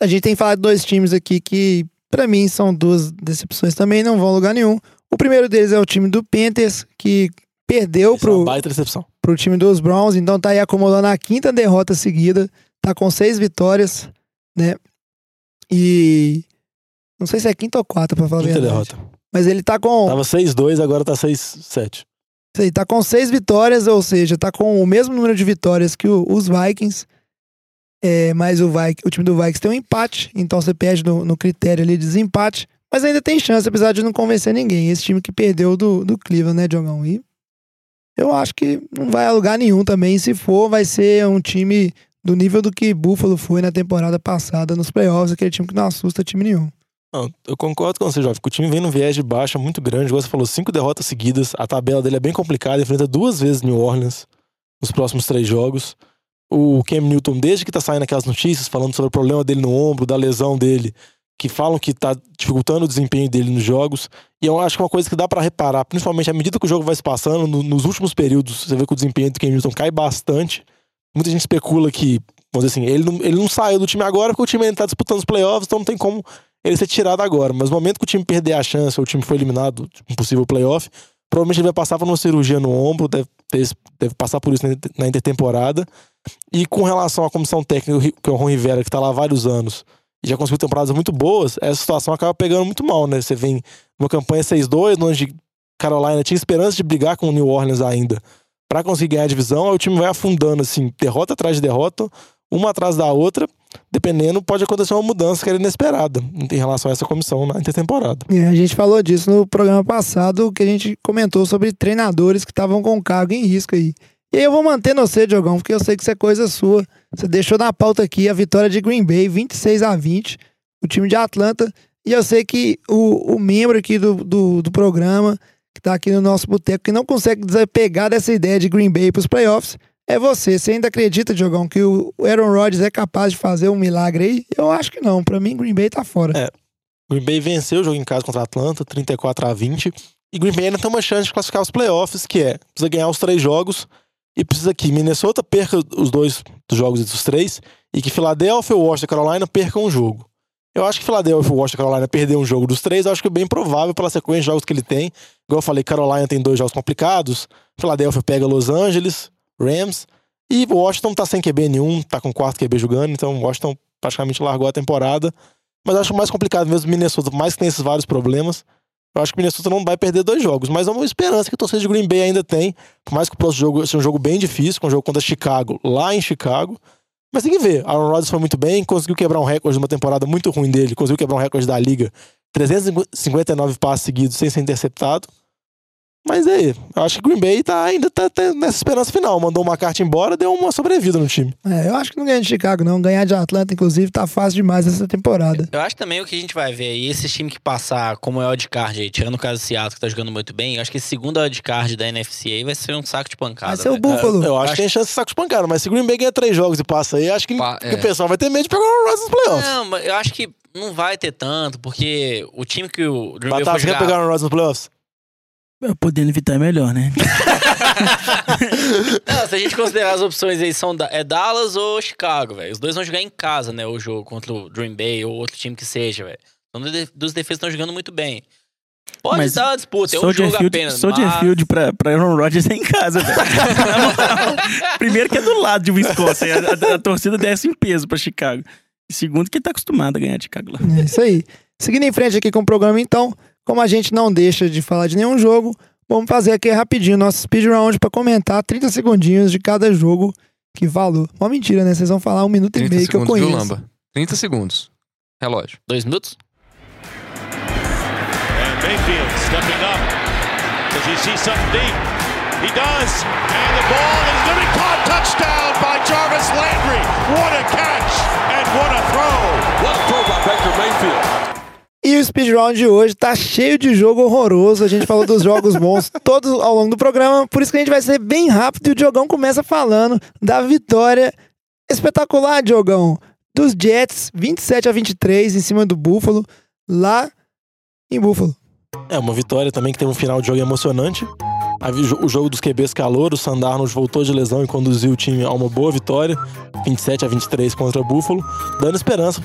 Speaker 1: a gente tem falado de dois times aqui que, pra mim, são duas decepções também, não vão a lugar nenhum. O primeiro deles é o time do Panthers, que perdeu
Speaker 3: Isso é
Speaker 1: pro,
Speaker 3: decepção.
Speaker 1: pro time dos Browns, então tá aí acumulando a quinta derrota seguida, tá com seis vitórias, né? E. Não sei se é quinta ou quarta, pra falar a
Speaker 3: Quinta
Speaker 1: verdade.
Speaker 3: derrota.
Speaker 1: Mas ele tá com.
Speaker 3: Tava 6-2, agora tá 6-7.
Speaker 1: Isso aí, tá com seis vitórias, ou seja, tá com o mesmo número de vitórias que o- os Vikings. É, mas o, Vik- o time do Vikings tem um empate, então você perde no, no critério ali de desempate. Mas ainda tem chance, apesar de não convencer ninguém. Esse time que perdeu do, do Cleveland, né, Diogão? E eu acho que não vai a lugar nenhum também. Se for, vai ser um time do nível do que Buffalo foi na temporada passada nos playoffs, aquele time que não assusta time nenhum.
Speaker 3: Não, eu concordo com você, Jovem, que o time vem num viés de baixa muito grande. Você falou, cinco derrotas seguidas. A tabela dele é bem complicada, enfrenta duas vezes New Orleans nos próximos três jogos. O Cam Newton, desde que tá saindo aquelas notícias falando sobre o problema dele no ombro, da lesão dele, que falam que tá dificultando o desempenho dele nos jogos. E eu acho que é uma coisa que dá pra reparar, principalmente à medida que o jogo vai se passando, no- nos últimos períodos, você vê que o desempenho do Cam Newton cai bastante. Muita gente especula que, vamos dizer assim, ele não, ele não saiu do time agora porque o time ainda tá disputando os playoffs, então não tem como ele ser tirado agora. Mas no momento que o time perder a chance, ou o time for eliminado, um possível playoff, provavelmente ele vai passar por uma cirurgia no ombro, deve, ter- deve passar por isso na inter- na intertemporada. E com relação à comissão técnica, que é o Ron Rivera, que tá lá há vários anos, e já conseguiu temporadas muito boas, essa situação acaba pegando muito mal, né? Você vem numa campanha 6-2, onde Carolina tinha esperança de brigar com o New Orleans ainda pra conseguir ganhar a divisão, aí o time vai afundando, assim, derrota atrás de derrota, uma atrás da outra, dependendo, pode acontecer uma mudança que era inesperada em relação a essa comissão na intertemporada.
Speaker 1: É, a gente falou disso no programa passado, que a gente comentou sobre treinadores que estavam com cargo em risco aí. E aí eu vou manter você, Diogão, porque eu sei que isso é coisa sua. Você deixou na pauta aqui a vitória de Green Bay, 26 a 20, o time de Atlanta. E eu sei que o, o membro aqui do, do, do programa, que tá aqui no nosso boteco, que não consegue desapegar dessa ideia de Green Bay pros playoffs, é você. Você ainda acredita, Diogão, que o Aaron Rodgers é capaz de fazer um milagre aí? Eu acho que não. Pra mim, Green Bay tá fora.
Speaker 3: É. Green Bay venceu o jogo em casa contra a Atlanta, 34 a 20. E Green Bay ainda tem uma chance de classificar os playoffs, que é precisa ganhar os três jogos e precisa que Minnesota perca os dois dos jogos dos três e que Philadelphia, Washington e Carolina percam um jogo. Eu acho que Philadelphia, Washington e Carolina perder um jogo dos três, eu acho que é bem provável pela sequência de jogos que ele tem. Igual eu falei, Carolina tem dois jogos complicados, Philadelphia pega Los Angeles, Rams, e Washington tá sem QB nenhum, tá com quatro QB jogando, então Washington praticamente largou a temporada. Mas eu acho mais complicado mesmo Minnesota, por mais que tem esses vários problemas. Eu acho que Minnesota não vai perder dois jogos, mas é uma esperança que o torcedor de Green Bay ainda tem. Por mais que o próximo jogo seja um jogo bem difícil, com um jogo contra Chicago, lá em Chicago. Mas tem que ver. Aaron Rodgers foi muito bem, conseguiu quebrar um recorde de uma temporada muito ruim dele, conseguiu quebrar um recorde da liga. 359 passes seguidos sem ser interceptado. Mas aí, eu acho que Green Bay tá, ainda tá, tá nessa esperança final. Mandou uma carta embora, deu uma sobrevida no time.
Speaker 1: É, eu acho que não ganha de Chicago, não. Ganhar de Atlanta, inclusive, tá fácil demais essa temporada.
Speaker 2: Eu acho também o que a gente vai ver aí, esse time que passar como é o card aí, tirando o caso do Seattle, que tá jogando muito bem, eu acho que esse segundo card da NFC aí vai ser um saco de pancada.
Speaker 1: Vai ser o. Buffalo.
Speaker 3: Eu acho que tem chance de saco de pancada, mas se Green Bay ganha três jogos e passa aí, acho que,
Speaker 8: Pa-
Speaker 3: que
Speaker 8: é.
Speaker 3: o pessoal vai ter medo de pegar o Rodgers nos playoffs.
Speaker 2: Não, mas eu acho que não vai ter tanto, porque o time que o Green Bay
Speaker 3: Batata,
Speaker 2: for
Speaker 3: quer
Speaker 2: jogar...
Speaker 3: pegar o Rodgers nos playoffs?
Speaker 4: Podendo evitar é melhor, né? <laughs>
Speaker 2: Não, se a gente considerar as opções aí, são da- é Dallas ou Chicago, velho. Os dois vão jogar em casa, né? O jogo contra o Green Bay ou outro time que seja, velho. São dos de- dos defesas estão jogando muito bem. Pode
Speaker 4: Mas
Speaker 2: dar uma disputa, é um jogo
Speaker 4: Field,
Speaker 2: apenas.
Speaker 4: Soldier
Speaker 2: mas-
Speaker 4: Field pra, pra Aaron Rodgers é em casa, <laughs> Primeiro que é do lado de Wisconsin. A, a- a torcida desce em peso pra Chicago. E segundo que ele tá acostumado a ganhar de Chicago lá.
Speaker 1: É isso aí. Seguindo em frente aqui com o programa, então, como a gente não deixa de falar de nenhum jogo, vamos fazer aqui rapidinho nosso speed round pra comentar 30 segundinhos de cada jogo que valor. Uma mentira, né? Vocês vão falar um minuto e
Speaker 8: 30
Speaker 1: meio que eu
Speaker 8: segundos, viu,
Speaker 1: conheço.
Speaker 8: Lamba? 30 segundos. Relógio.
Speaker 2: Dois minutos?
Speaker 7: And Mayfield stepping up. Does he see something deep? He does. And the ball is going to be caught. Touchdown by Jarvis Landry. What a catch and what a throw. What a throw by Baker Mayfield.
Speaker 1: E o speed round de hoje tá cheio de jogo horroroso. A gente falou dos jogos <laughs> bons todos ao longo do programa, por isso que a gente vai ser bem rápido e o Diogão começa falando da vitória espetacular, Diogão, dos Jets 27 a 23 em cima do Buffalo, lá em Buffalo.
Speaker 3: É, uma vitória também que teve um final de jogo emocionante. O jogo dos QBs calor, o Sandarnold voltou de lesão e conduziu o time a uma boa vitória, 27 a 23 contra o Buffalo, dando esperança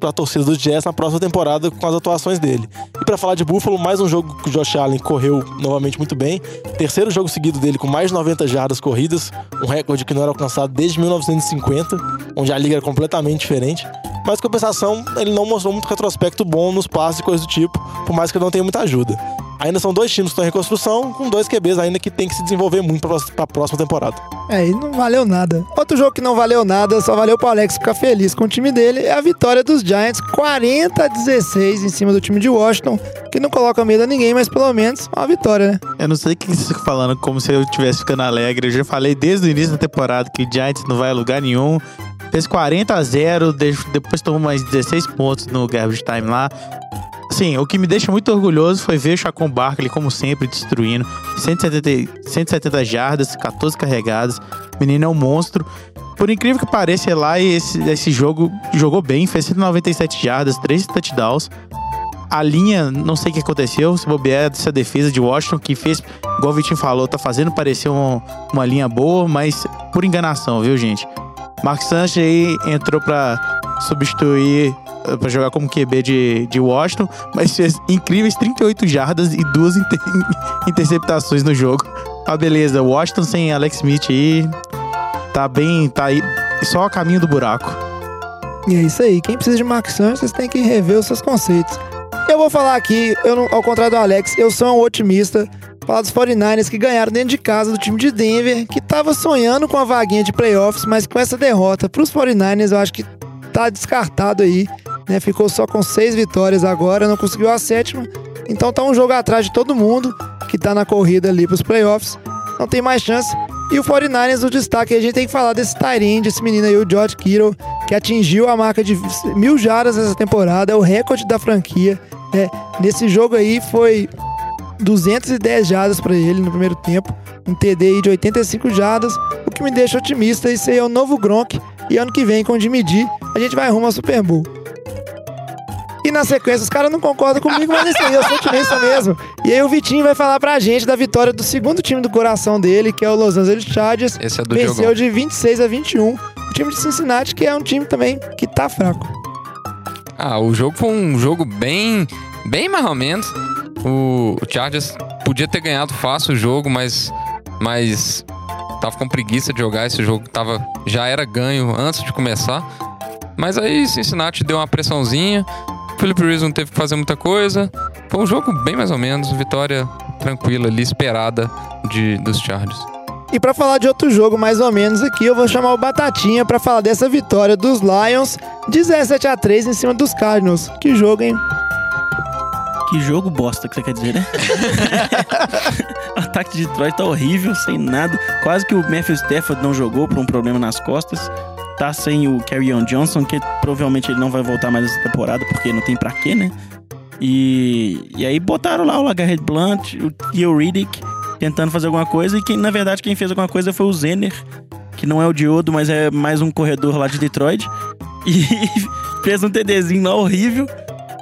Speaker 3: para a torcida dos Jets na próxima temporada com as atuações dele. E para falar de Buffalo, mais um jogo que o Josh Allen correu novamente muito bem, terceiro jogo seguido dele com mais de 90 jardas corridas, um recorde que não era alcançado desde 1950, onde a liga era completamente diferente. Mas, compensação, ele não mostrou muito retrospecto bom nos passes e coisas do tipo, por mais que ele não tenha muita ajuda. Ainda são dois times que estão em reconstrução, com dois QBs ainda que tem que se desenvolver muito para a próxima temporada.
Speaker 1: É, e não valeu nada. Outro jogo que não valeu nada, só valeu pro Alex ficar feliz com o time dele, é a vitória dos Giants, 40 a 16 em cima do time de Washington, que não coloca medo a ninguém, mas pelo menos uma vitória, né?
Speaker 9: Eu não sei o que vocês ficam falando como se eu estivesse ficando alegre. Eu já falei desde o início da temporada que o Giants não vai a lugar nenhum. Fez 40 a 0, de- depois tomou mais 16 pontos no garbage time lá. Sim, o que me deixa muito orgulhoso foi ver o Chacon Barkley, como sempre, destruindo. 170, 170 jardas, 14 carregadas. O menino é um monstro. Por incrível que pareça, é lá esse, esse jogo jogou bem, fez 197 jardas, 3 touchdowns. A linha, não sei o que aconteceu, se bobear dessa defesa de Washington, que fez, igual o Vitinho falou, tá fazendo parecer um- uma linha boa, mas por enganação, viu, gente? Mark Sanchez aí entrou pra substituir, eh, pra jogar como QB de, de Washington, mas fez incríveis 38 jardas e duas inter- <laughs> interceptações no jogo. Ah, beleza, Washington sem Alex Smith aí tá bem, tá aí só a caminho do buraco.
Speaker 1: E é isso aí. Quem precisa de Mark Sanchez, têm que rever os seus conceitos. Eu vou falar aqui, eu não- ao contrário do Alex, eu sou um otimista. Falar dos 49ers que ganharam dentro de casa do time de Denver, que tava sonhando com a vaguinha de playoffs, mas com essa derrota pros 49ers, eu acho que tá descartado aí. Né? Ficou só com seis vitórias agora, não conseguiu a sétima. Então tá um jogo atrás de todo mundo que tá na corrida ali pros playoffs. Não tem mais chance. E o 49ers, o destaque, a gente tem que falar desse Tyrande, esse menino aí, o George Kittle, que atingiu a marca de mil jardas essa temporada, é o recorde da franquia. É, nesse jogo aí foi 210 jardas para ele no primeiro tempo, um TD de 85 jardas, o que me deixa otimista. Isso aí é o novo Gronk. E ano que vem, com o Jimmy G, a gente vai rumo ao Super Bowl. E na sequência, os caras não concordam comigo, mas isso aí, eu sou otimista mesmo. E aí o Vitinho vai falar pra gente da vitória do segundo time do coração dele, que é o Los Angeles Chargers.
Speaker 8: Esse é do
Speaker 1: Venceu
Speaker 8: Diogão.
Speaker 1: de 26 a 21. O time de Cincinnati, que é um time também que tá fraco.
Speaker 8: Ah, o jogo foi um jogo bem, bem mais ou menos. O, o Chargers podia ter ganhado fácil o jogo, mas, mas tava com preguiça de jogar esse jogo. Tava, já era ganho antes de começar. Mas aí Cincinnati deu uma pressãozinha. Philip Rivers não teve que fazer muita coisa. Foi um jogo bem mais ou menos. Vitória tranquila ali, esperada de, dos Chargers.
Speaker 1: E pra falar de outro jogo mais ou menos aqui, eu vou chamar o Batatinha pra falar dessa vitória dos Lions 17 a 3 em cima dos Cardinals. Que jogo, hein?
Speaker 4: Que jogo bosta que você quer dizer, né? o <laughs> ataque de Detroit tá horrível, sem nada. Quase que o Matthew Stafford não jogou por um problema nas costas. Tá sem o Carrion Johnson, que provavelmente ele não vai voltar mais essa temporada, porque não tem pra quê, né? E, e aí botaram lá o Lagarde Blunt, o Theo Riddick, tentando fazer alguma coisa. E quem, na verdade, quem fez alguma coisa foi o Zener, que não é o Diodo, mas é mais um corredor lá de Detroit. E <laughs> fez um TDzinho lá horrível.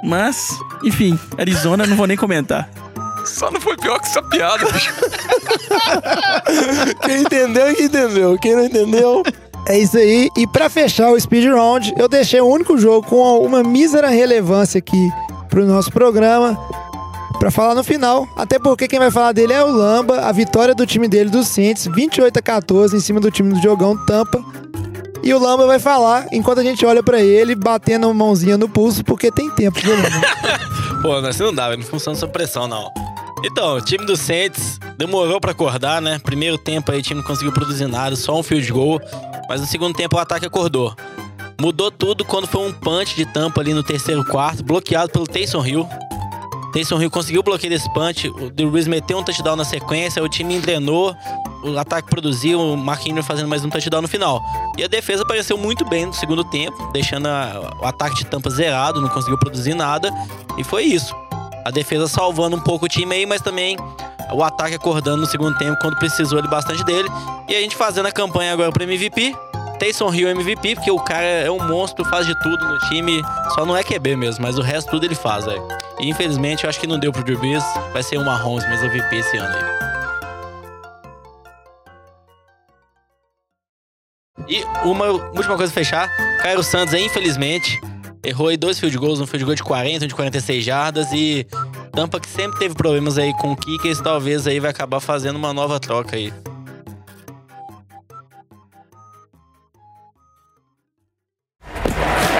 Speaker 4: Mas, enfim, Arizona, não vou nem comentar.
Speaker 8: Só não foi pior que essa piada, bicho. <laughs>
Speaker 3: Quem entendeu, quem entendeu. Quem não entendeu.
Speaker 1: É isso aí. E pra fechar o speed round, eu deixei o único jogo com uma mísera relevância aqui pro nosso programa pra falar no final. Até porque quem vai falar dele é o Lamba, a vitória do time dele do Saints, 28 a 14 em cima do time do Jogão Tampa. E o Lamba vai falar enquanto a gente olha pra ele, batendo a mãozinha no pulso, porque tem tempo? <laughs>
Speaker 2: Pô, assim não dá, não funciona essa pressão, não. Então, o time do Saints demorou pra acordar, né? Primeiro tempo aí o time não conseguiu produzir nada, só um field goal. Mas no segundo tempo o ataque acordou. Mudou tudo quando foi um punch de tampa ali no terceiro quarto, bloqueado pelo Taysom Hill. Taysom Hill conseguiu o bloqueio desse punch, o Drew Brees meteu um touchdown na sequência, o time engrenou, o ataque produziu, o Ingram fazendo mais um touchdown no final. E a defesa apareceu muito bem no segundo tempo, deixando a- o ataque de tampa zerado, não conseguiu produzir nada, e foi isso. A defesa salvando um pouco o time aí, mas também o ataque acordando no segundo tempo quando precisou ele bastante dele. E a gente fazendo a campanha agora pro MVP. Taysom Hill MVP, porque o cara é um monstro, faz de tudo no time, só não é QB mesmo, mas o resto tudo ele faz, velho. E infelizmente eu acho que não deu pro Drew vai ser o Mahomes, mas MVP esse ano aí. E uma última coisa pra fechar, Cairo Santos, infelizmente, errou aí dois field goals, um field goal de 40, um de 46 jardas e Tampa que sempre teve problemas aí com kickers, talvez aí vai acabar fazendo uma nova troca aí.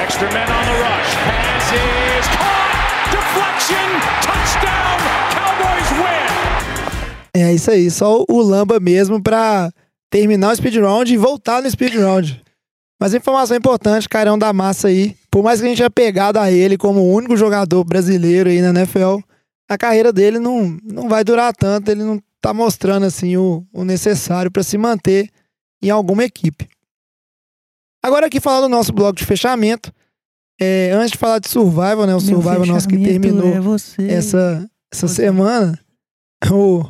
Speaker 7: Extra men on the rush. Pass is caught. Deflection. Touchdown. Cowboys win.
Speaker 1: É isso aí, só o Lamba mesmo pra terminar o speed round e voltar no speed round. Mas informação importante, Cairão da Massa aí. Por mais que a gente tenha pegado a ele como o único jogador brasileiro aí na NFL, a carreira dele não, não vai durar tanto, ele não tá mostrando assim o, o necessário pra se manter em alguma equipe. Agora aqui falar do nosso bloco de fechamento. É, antes de falar de Survival, né? O Survival nosso que terminou essa, essa semana. <laughs> O...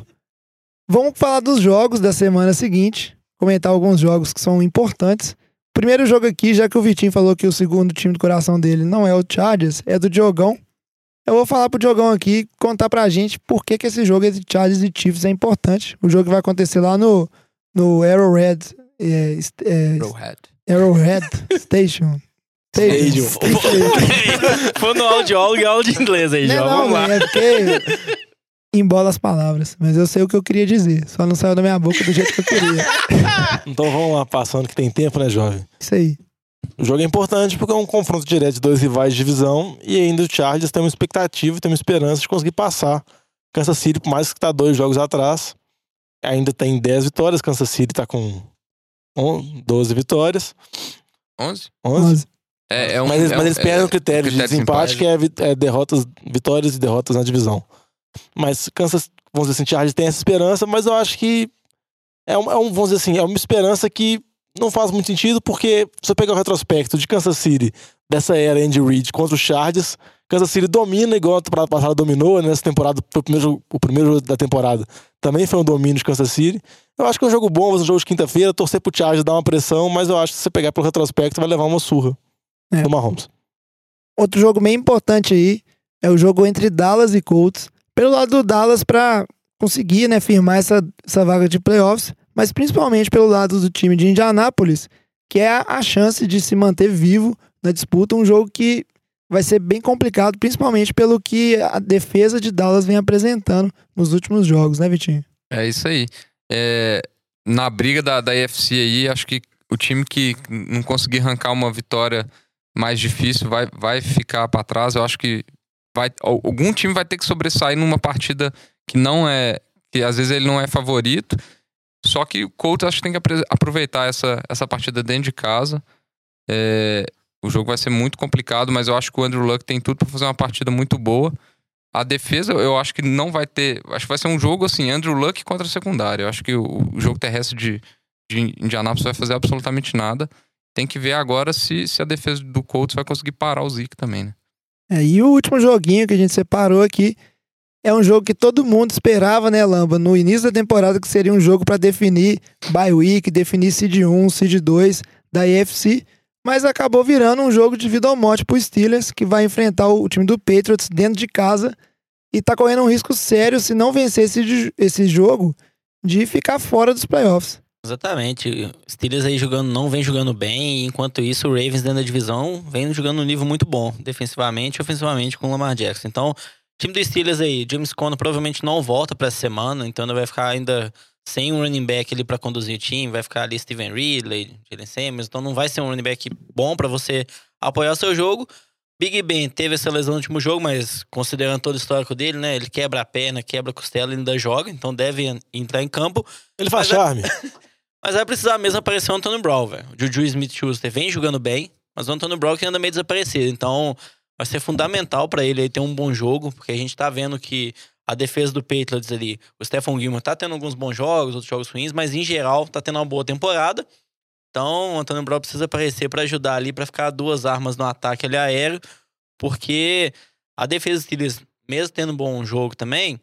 Speaker 1: Vamos falar dos jogos da semana seguinte. Comentar alguns jogos que são importantes. Primeiro jogo aqui, já que o Vitinho falou que o segundo time do coração dele não é o Chargers, é do Diogão. Eu vou falar pro Diogão aqui, contar pra gente por que, que esse jogo entre Chargers e Chiefs é importante. O jogo que vai acontecer lá no, no Arrowhead. É, é,
Speaker 8: Arrowhead.
Speaker 1: Arrowhead Station.
Speaker 3: Stadium.
Speaker 2: Foi <laughs> no audiólogo e aula de inglês aí,
Speaker 1: Não,
Speaker 2: João.
Speaker 1: não,
Speaker 2: Vamos lá.
Speaker 1: é porque embola as palavras. Mas eu sei o que eu queria dizer. Só não saiu da minha boca do jeito que eu queria. <laughs>
Speaker 3: Então vamos lá, passando que tem tempo, né, jovem?
Speaker 1: Isso aí.
Speaker 3: O jogo é importante porque é um confronto direto de dois rivais de divisão e ainda o Chargers tem uma expectativa, tem uma esperança de conseguir passar Kansas City, por mais que tá dois jogos atrás. Ainda tem 10 vitórias, Kansas City tá com on- 12 vitórias.
Speaker 8: 11?
Speaker 3: 11.
Speaker 8: É, é um,
Speaker 3: mas, eles-
Speaker 8: é
Speaker 3: mas
Speaker 8: um-
Speaker 3: eles perdem
Speaker 8: é-
Speaker 3: o critério de
Speaker 8: critério de
Speaker 3: desempate, que é, é derrotas, vitórias e derrotas na divisão. Mas Kansas, vamos dizer assim, Chargers tem essa esperança, mas eu acho que é um, é um- vamos dizer assim, é uma esperança que não faz muito sentido, porque se eu pegar o retrospecto de Kansas City, dessa era Andy Reid contra os Chargers, Kansas City domina igual a temporada passada dominou, né? nessa temporada foi o primeiro, jogo- o primeiro jogo da temporada. Também foi um domínio de Kansas City. Eu acho que é um jogo bom, vai ser um jogo de quinta-feira, torcer pro Chargers dar uma pressão, mas eu acho que se você pegar pelo retrospecto vai levar uma surra
Speaker 1: É.
Speaker 3: do Mahomes.
Speaker 1: Outro jogo bem importante aí é o jogo entre Dallas e Colts. Pelo lado do Dallas pra conseguir, né, firmar essa, essa vaga de playoffs, mas principalmente pelo lado do time de Indianápolis, que é a, chance de se manter vivo na disputa, um jogo que vai ser bem complicado, principalmente pelo que a defesa de Dallas vem apresentando nos últimos jogos, né, Vitinho?
Speaker 8: É isso aí. É, na briga da, da UFC aí, acho que o time que não conseguir arrancar uma vitória mais difícil vai, vai ficar pra trás. Eu acho que vai, al- algum time vai ter que sobressair numa partida que não é. que às vezes ele não é favorito. Só que o Colts acho que tem que aproveitar essa, essa partida dentro de casa. É, o jogo vai ser muito complicado, mas eu acho que o Andrew Luck tem tudo pra fazer uma partida muito boa. A defesa, eu acho que não vai ter. Acho que vai ser um jogo assim, Andrew Luck contra a secundária. Eu acho que o, o jogo terrestre de, de Indianápolis vai fazer absolutamente nada. Tem que ver agora se, se a defesa do Colts vai conseguir parar o Zeke também, né?
Speaker 1: É, e o último joguinho que a gente separou aqui é um jogo que todo mundo esperava, né, Lamba? No início da temporada, que seria um jogo para definir bye week, definir seed 1, seed 2 da EFC, mas acabou virando um jogo de vida ou morte pro Steelers, que vai enfrentar o time do Patriots dentro de casa e tá correndo um risco sério se não vencer esse, esse jogo de ficar fora dos playoffs.
Speaker 2: Exatamente. Steelers aí jogando, não vem jogando bem, enquanto isso o Ravens dentro da divisão vem jogando um nível muito bom, defensivamente e ofensivamente com o Lamar Jackson. Então, o time do Steelers aí, James Conner provavelmente não volta para essa semana, então ele vai ficar ainda sem um running back ali para conduzir o time, vai ficar ali Steven Ridley, Jalen Samuels, então não vai ser um running back bom para você apoiar o seu jogo. Big Ben teve essa lesão no último jogo, mas considerando todo o histórico dele, né? Ele quebra a perna, quebra a costela, ele ainda joga, então deve entrar em campo.
Speaker 3: Ele faz
Speaker 2: Mas
Speaker 3: charme. <laughs>
Speaker 2: Mas vai precisar mesmo aparecer o Antônio Brown, velho. O Juju Smith-Schuster vem jogando bem, mas o Antônio Brown que anda meio desaparecido. Então, vai ser fundamental pra ele ter um bom jogo, porque a gente tá vendo que a defesa do Patriots ali, o Stephen Gilmore tá tendo alguns bons jogos, outros jogos ruins, mas em geral tá tendo uma boa temporada. Então, o Antônio Brown precisa aparecer pra ajudar ali, pra ficar duas armas no ataque ali aéreo, porque a defesa dos Steelers, mesmo tendo um bom jogo também,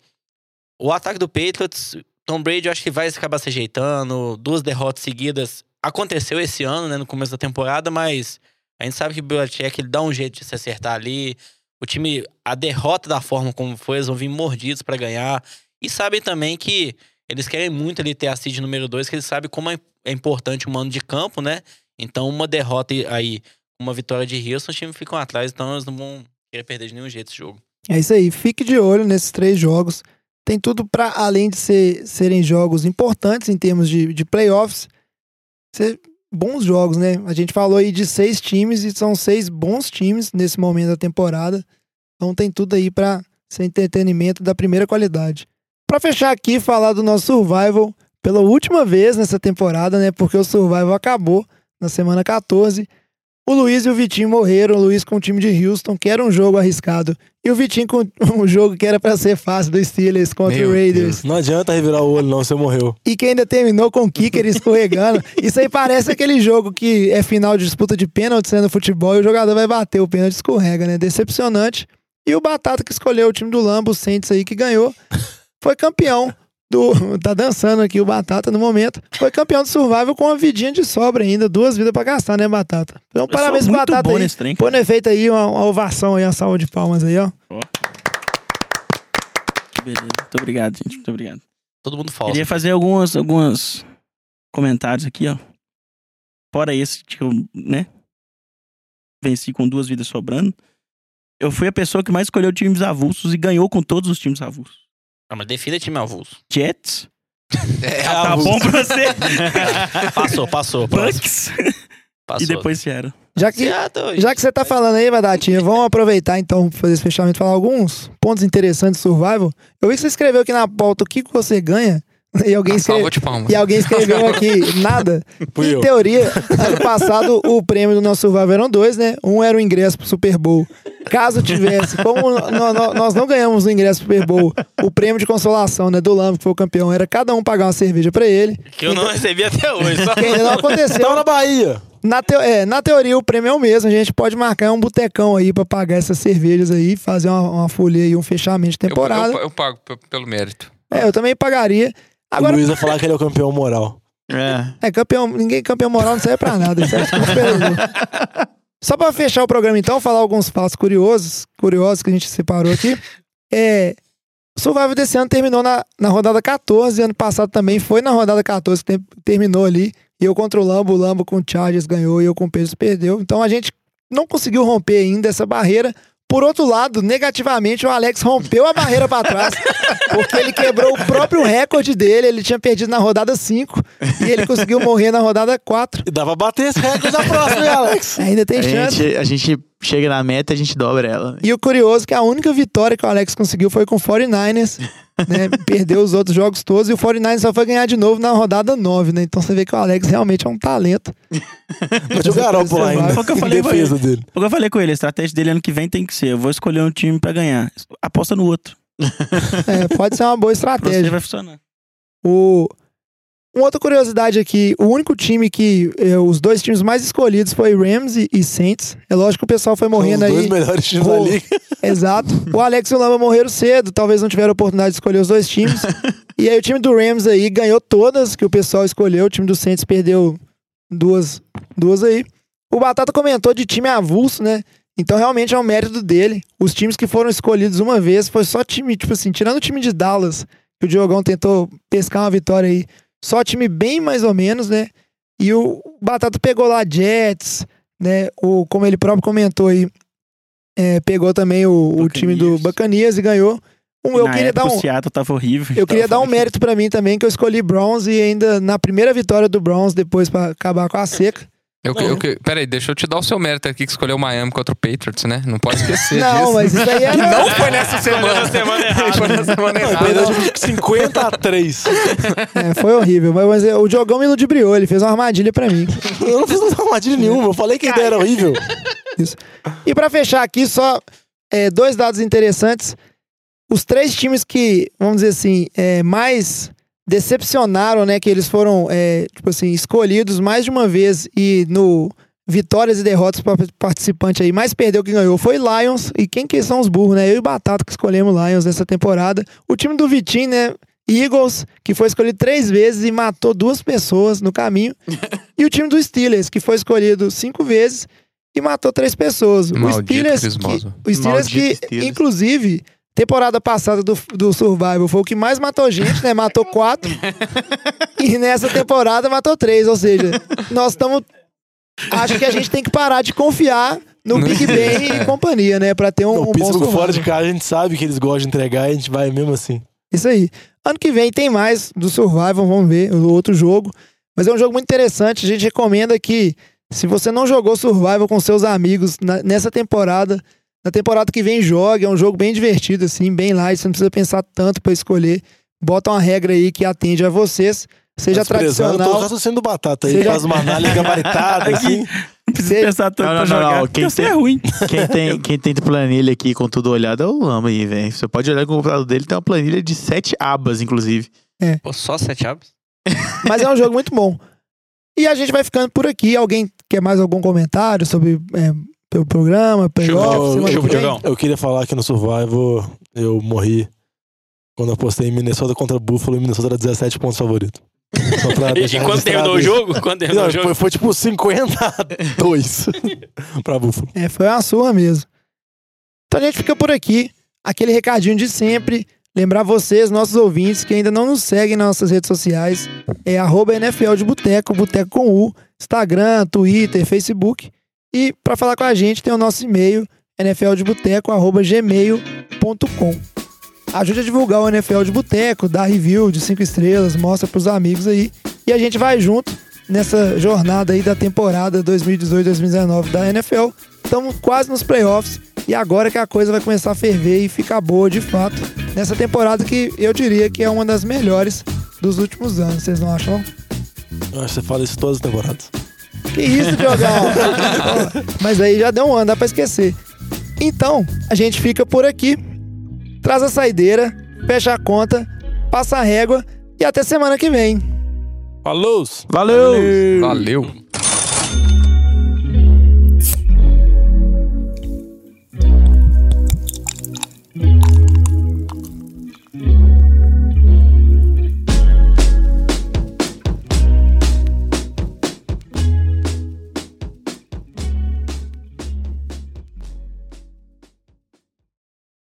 Speaker 2: o ataque do Patriots, Tom Brady eu acho que vai acabar se ajeitando, duas derrotas seguidas. Aconteceu esse ano, né, no começo da temporada, mas a gente sabe que o Belichick ele dá um jeito de se acertar ali. O time, a derrota da forma como foi, eles vão vir mordidos pra ganhar. E sabem também que eles querem muito ali ter a seed número 2, que eles sabem como é é importante o mano de campo, né? Então, uma derrota aí, uma vitória de Houston, os times ficam atrás, então eles não vão querer perder de nenhum jeito esse jogo.
Speaker 1: É isso aí, fique de olho nesses três jogos. Tem tudo para, além de ser, serem jogos importantes em termos de, de playoffs, ser bons jogos, né? A gente falou aí de seis times e são seis bons times nesse momento da temporada. Então tem tudo aí para ser entretenimento da primeira qualidade. Para fechar aqui, falar do nosso Survival pela última vez nessa temporada, né? Porque o Survival acabou na semana 14. O Luiz e o Vitinho morreram. O Luiz com o time de Houston, que era um jogo arriscado. E o Vitinho com <laughs> um jogo que era pra ser fácil do Steelers contra
Speaker 3: Meu
Speaker 1: o Raiders.
Speaker 3: Deus, Não adianta revirar o olho, não, você morreu.
Speaker 1: E que ainda terminou com o kicker escorregando. <laughs> Isso aí parece aquele jogo que é final de disputa de pênalti sendo futebol e o jogador vai bater o pênalti escorrega, né? Decepcionante. E o Batata que escolheu o time do Lambo, o Saints aí que ganhou, <laughs> foi campeão do. Tá dançando aqui o Batata no momento. Foi campeão do Survival com uma vidinha de sobra ainda, duas vidas pra gastar, né, Batata? Então,
Speaker 4: Eu
Speaker 1: parabéns pro
Speaker 4: muito
Speaker 1: Batata
Speaker 4: bom
Speaker 1: aí.
Speaker 4: nesse trem,
Speaker 1: Põe no efeito aí uma, uma ovação aí, uma salva de palmas aí, ó.
Speaker 4: Beleza. Muito obrigado, gente. Muito obrigado.
Speaker 2: Todo mundo falso.
Speaker 4: Queria fazer algumas, algumas comentários aqui, ó. Fora esse que eu, né? Venci com duas vidas sobrando. Eu fui a pessoa que mais escolheu times avulsos e ganhou com todos os times avulsos.
Speaker 2: Ah, mas defina time avulso.
Speaker 4: Jets.
Speaker 8: É,
Speaker 4: tá bom pra você? <laughs>
Speaker 2: Passou, passou.
Speaker 4: Bucks.
Speaker 2: Passou.
Speaker 4: E depois Seattle.
Speaker 1: Já que, já que você tá falando aí, Badatinha, vamos aproveitar então pra fazer esse fechamento e falar alguns pontos interessantes do Survival. Eu vi que você escreveu aqui na pauta o que você ganha. <laughs> E alguém,
Speaker 8: A
Speaker 1: escreve... e alguém escreveu <laughs> aqui nada.
Speaker 3: Fui
Speaker 1: em
Speaker 3: eu.
Speaker 1: teoria, <laughs> ano passado o prêmio do nosso Survival eram dois, né? Um era o ingresso pro Super Bowl. Caso tivesse, como nós não ganhamos o ingresso pro Super Bowl, o prêmio de consolação, né, do Lambo, que foi o campeão, era cada um pagar uma cerveja pra ele.
Speaker 2: Que eu não recebi até hoje. Só...
Speaker 1: Que ainda não aconteceu.
Speaker 3: Tava na Bahia.
Speaker 1: Na, teo- é, na teoria, o prêmio é o mesmo. A gente pode marcar um botecão aí pra pagar essas cervejas aí, fazer uma, uma folha aí, um fechamento de
Speaker 8: Eu,
Speaker 1: temporada.
Speaker 8: eu, eu pago pe- pelo mérito.
Speaker 1: É, eu também pagaria.
Speaker 3: O
Speaker 1: Agora,
Speaker 3: Luiz vai falar que ele é o campeão moral.
Speaker 9: É.
Speaker 1: é, campeão, ninguém campeão moral não serve pra nada. Perdedor. <laughs> Só pra fechar o programa, então, falar alguns fatos curiosos, curiosos que a gente separou aqui. É, o Survival desse ano terminou na, na rodada 14, ano passado também foi na rodada 14 que tem- terminou ali. E eu contra o Lambo, o Lambo com o Chargers ganhou e eu com o Pedro perdeu. Então a gente não conseguiu romper ainda essa barreira. Por outro lado, negativamente, o Alex rompeu a barreira pra trás, <laughs> porque ele quebrou o próprio recorde dele. Ele tinha perdido na rodada 5 e ele conseguiu morrer na rodada 4.
Speaker 3: E dá pra bater esse recorde na próxima, hein, Alex? <laughs>
Speaker 1: Ainda tem
Speaker 9: A
Speaker 1: chance.
Speaker 9: gente, a gente chega na meta e a gente dobra ela.
Speaker 1: E o curioso é que a única vitória que o Alex conseguiu foi com o 49ers. Né? Perdeu os outros jogos todos e o 49 só foi ganhar de novo na rodada 9, né? Então você vê que o Alex realmente é um talento.
Speaker 3: Mas o Garoppolo ainda.
Speaker 4: Foi o que eu falei
Speaker 3: defesa
Speaker 4: ele.
Speaker 3: dele.
Speaker 4: Foi eu falei com ele, a estratégia dele ano que vem tem que ser, eu vou escolher um time pra ganhar. Aposta no outro.
Speaker 1: É, pode ser uma boa estratégia.
Speaker 4: vai funcionar.
Speaker 1: O... Uma outra curiosidade aqui, o único time que eh, os dois times mais escolhidos foi Rams e, e Saints. É lógico que o pessoal foi morrendo
Speaker 3: os dois
Speaker 1: aí.
Speaker 3: melhores times da liga. <laughs>
Speaker 1: Exato. O Alex e o Lamba morreram cedo, talvez não tiveram oportunidade de escolher os dois times. <laughs> e aí o time do Rams aí ganhou todas que o pessoal escolheu, o time do Saints perdeu duas, duas aí. O Batata comentou de time avulso, né? Então realmente é um mérito dele. Os times que foram escolhidos uma vez foi só time, tipo assim, tirando o time de Dallas, que o Diogão tentou pescar uma vitória aí, só time bem mais ou menos, né? E o Batata pegou lá Jets, né? O, como ele próprio comentou aí, é, pegou também o, o time do. Bacanias e ganhou. Um, eu
Speaker 4: Na
Speaker 1: queria
Speaker 4: época
Speaker 1: dar um,
Speaker 4: o Seattle tava horrível.
Speaker 1: eu queria dar um mérito pra mim também, que eu escolhi Browns e ainda na primeira vitória do Browns, depois pra acabar com a seca.
Speaker 8: Eu, eu, que- peraí, deixa eu te dar o seu mérito aqui que escolheu o Miami contra o Patriots, né? Não pode esquecer
Speaker 1: Não,
Speaker 8: disso.
Speaker 1: mas isso aí <laughs>
Speaker 8: E
Speaker 1: era.
Speaker 8: não foi nessa semana. <laughs> Foi na semana errada.
Speaker 3: Perdeu de 50 a 3.
Speaker 1: É, foi horrível, mas, mas o Diogão me ludibriou, ele fez uma armadilha pra mim.
Speaker 3: Eu não fiz armadilha nenhuma. Eu falei que a ideia era horrível.
Speaker 1: E pra fechar aqui, só é, dois dados interessantes. Os três times que, vamos dizer assim, é, mais decepcionaram, né? Que eles foram, é, tipo assim, escolhidos mais de uma vez e no vitórias e derrotas para participante aí, mais perdeu que ganhou foi Lions. E quem que são os burros, né? Eu e o Batata que escolhemos Lions nessa temporada. O time do Vitinho, né? Eagles, que foi escolhido três vezes e matou duas pessoas no caminho. <laughs> e o time do Steelers, que foi escolhido cinco vezes e matou três pessoas.
Speaker 8: Maldito
Speaker 1: o Steelers, que, o Steelers que,
Speaker 9: Steelers.
Speaker 1: inclusive, temporada passada do, do Survival foi o que mais matou gente, né? Matou <laughs> quatro. e nessa temporada matou três. Ou seja, nós estamos. Acho que a gente tem que parar de confiar no
Speaker 8: No-
Speaker 1: Big <laughs> Ben e companhia, né? Pra ter um,
Speaker 3: Não,
Speaker 1: um bom survival.
Speaker 3: fora de casa, a gente sabe que eles gostam de entregar e a gente vai mesmo assim.
Speaker 1: Isso aí. Ano que vem tem mais do Survival, vamos ver, o outro jogo. Mas é um jogo muito interessante. A gente recomenda que, se você não jogou Survival com seus amigos na- nessa temporada, na temporada que vem jogue. É um jogo bem divertido, assim, bem light. Você não precisa pensar tanto pra escolher. Bota uma regra aí que atende a vocês. Seja
Speaker 3: Mas prezando, Eu tô
Speaker 1: tradicional.
Speaker 3: raciocínio do Batata aí,
Speaker 1: Seja-
Speaker 3: faz uma análise <laughs> gabaritada assim.
Speaker 4: Não precisa
Speaker 1: Seja-
Speaker 4: pensar tanto
Speaker 9: Não,
Speaker 4: pra
Speaker 9: não, não,
Speaker 4: jogar.
Speaker 9: não. Quem tem-
Speaker 4: é ruim.
Speaker 9: Quem tem, quem tem planilha aqui com tudo olhado é o Lama aí, velho. Você pode olhar com o computador dele, tem uma planilha de sete abas, inclusive.
Speaker 2: Pô, só sete abos? <laughs>
Speaker 1: Mas é um jogo muito bom. E a gente vai ficando por aqui. Alguém quer mais algum comentário sobre é, o programa, playoff?
Speaker 3: Eu-?
Speaker 2: Diogão.
Speaker 3: Queria falar que no Survival eu morri quando eu apostei em Minnesota contra Buffalo e Minnesota era 17 pontos favorito. Só pra <laughs>
Speaker 2: E, quando terminou o jogo? Quando terminou
Speaker 3: Não,
Speaker 2: o jogo?
Speaker 3: foi, foi tipo 52 <laughs> pra Buffalo.
Speaker 1: É, foi uma surra mesmo. Então a gente fica por aqui. Aquele recadinho de sempre. Lembrar vocês, nossos ouvintes, que ainda não nos seguem nas nossas redes sociais. É arroba NFL de Boteco, Boteco com U. Instagram, Twitter, Facebook. E para falar com a gente tem o nosso e-mail, nfldeboteco.gmail.com. Ajude a divulgar o NFL de Boteco, dá review de 5 estrelas, mostra pros amigos aí. E a gente vai junto nessa jornada aí da temporada 2018-2019 da NFL. Estamos quase nos playoffs e agora que a coisa vai começar a ferver e ficar boa de fato. Nessa temporada que eu diria que é uma das melhores dos últimos anos, vocês não acham?
Speaker 3: Eu acho que você fala isso todas as temporadas.
Speaker 1: Que isso, Diogão? <laughs> Mas aí já deu um ano, dá pra esquecer. Então, a gente fica por aqui. Traz a saideira, fecha a conta, passa a régua e até semana que vem.
Speaker 3: Falou!
Speaker 9: Valeu!
Speaker 8: Valeu.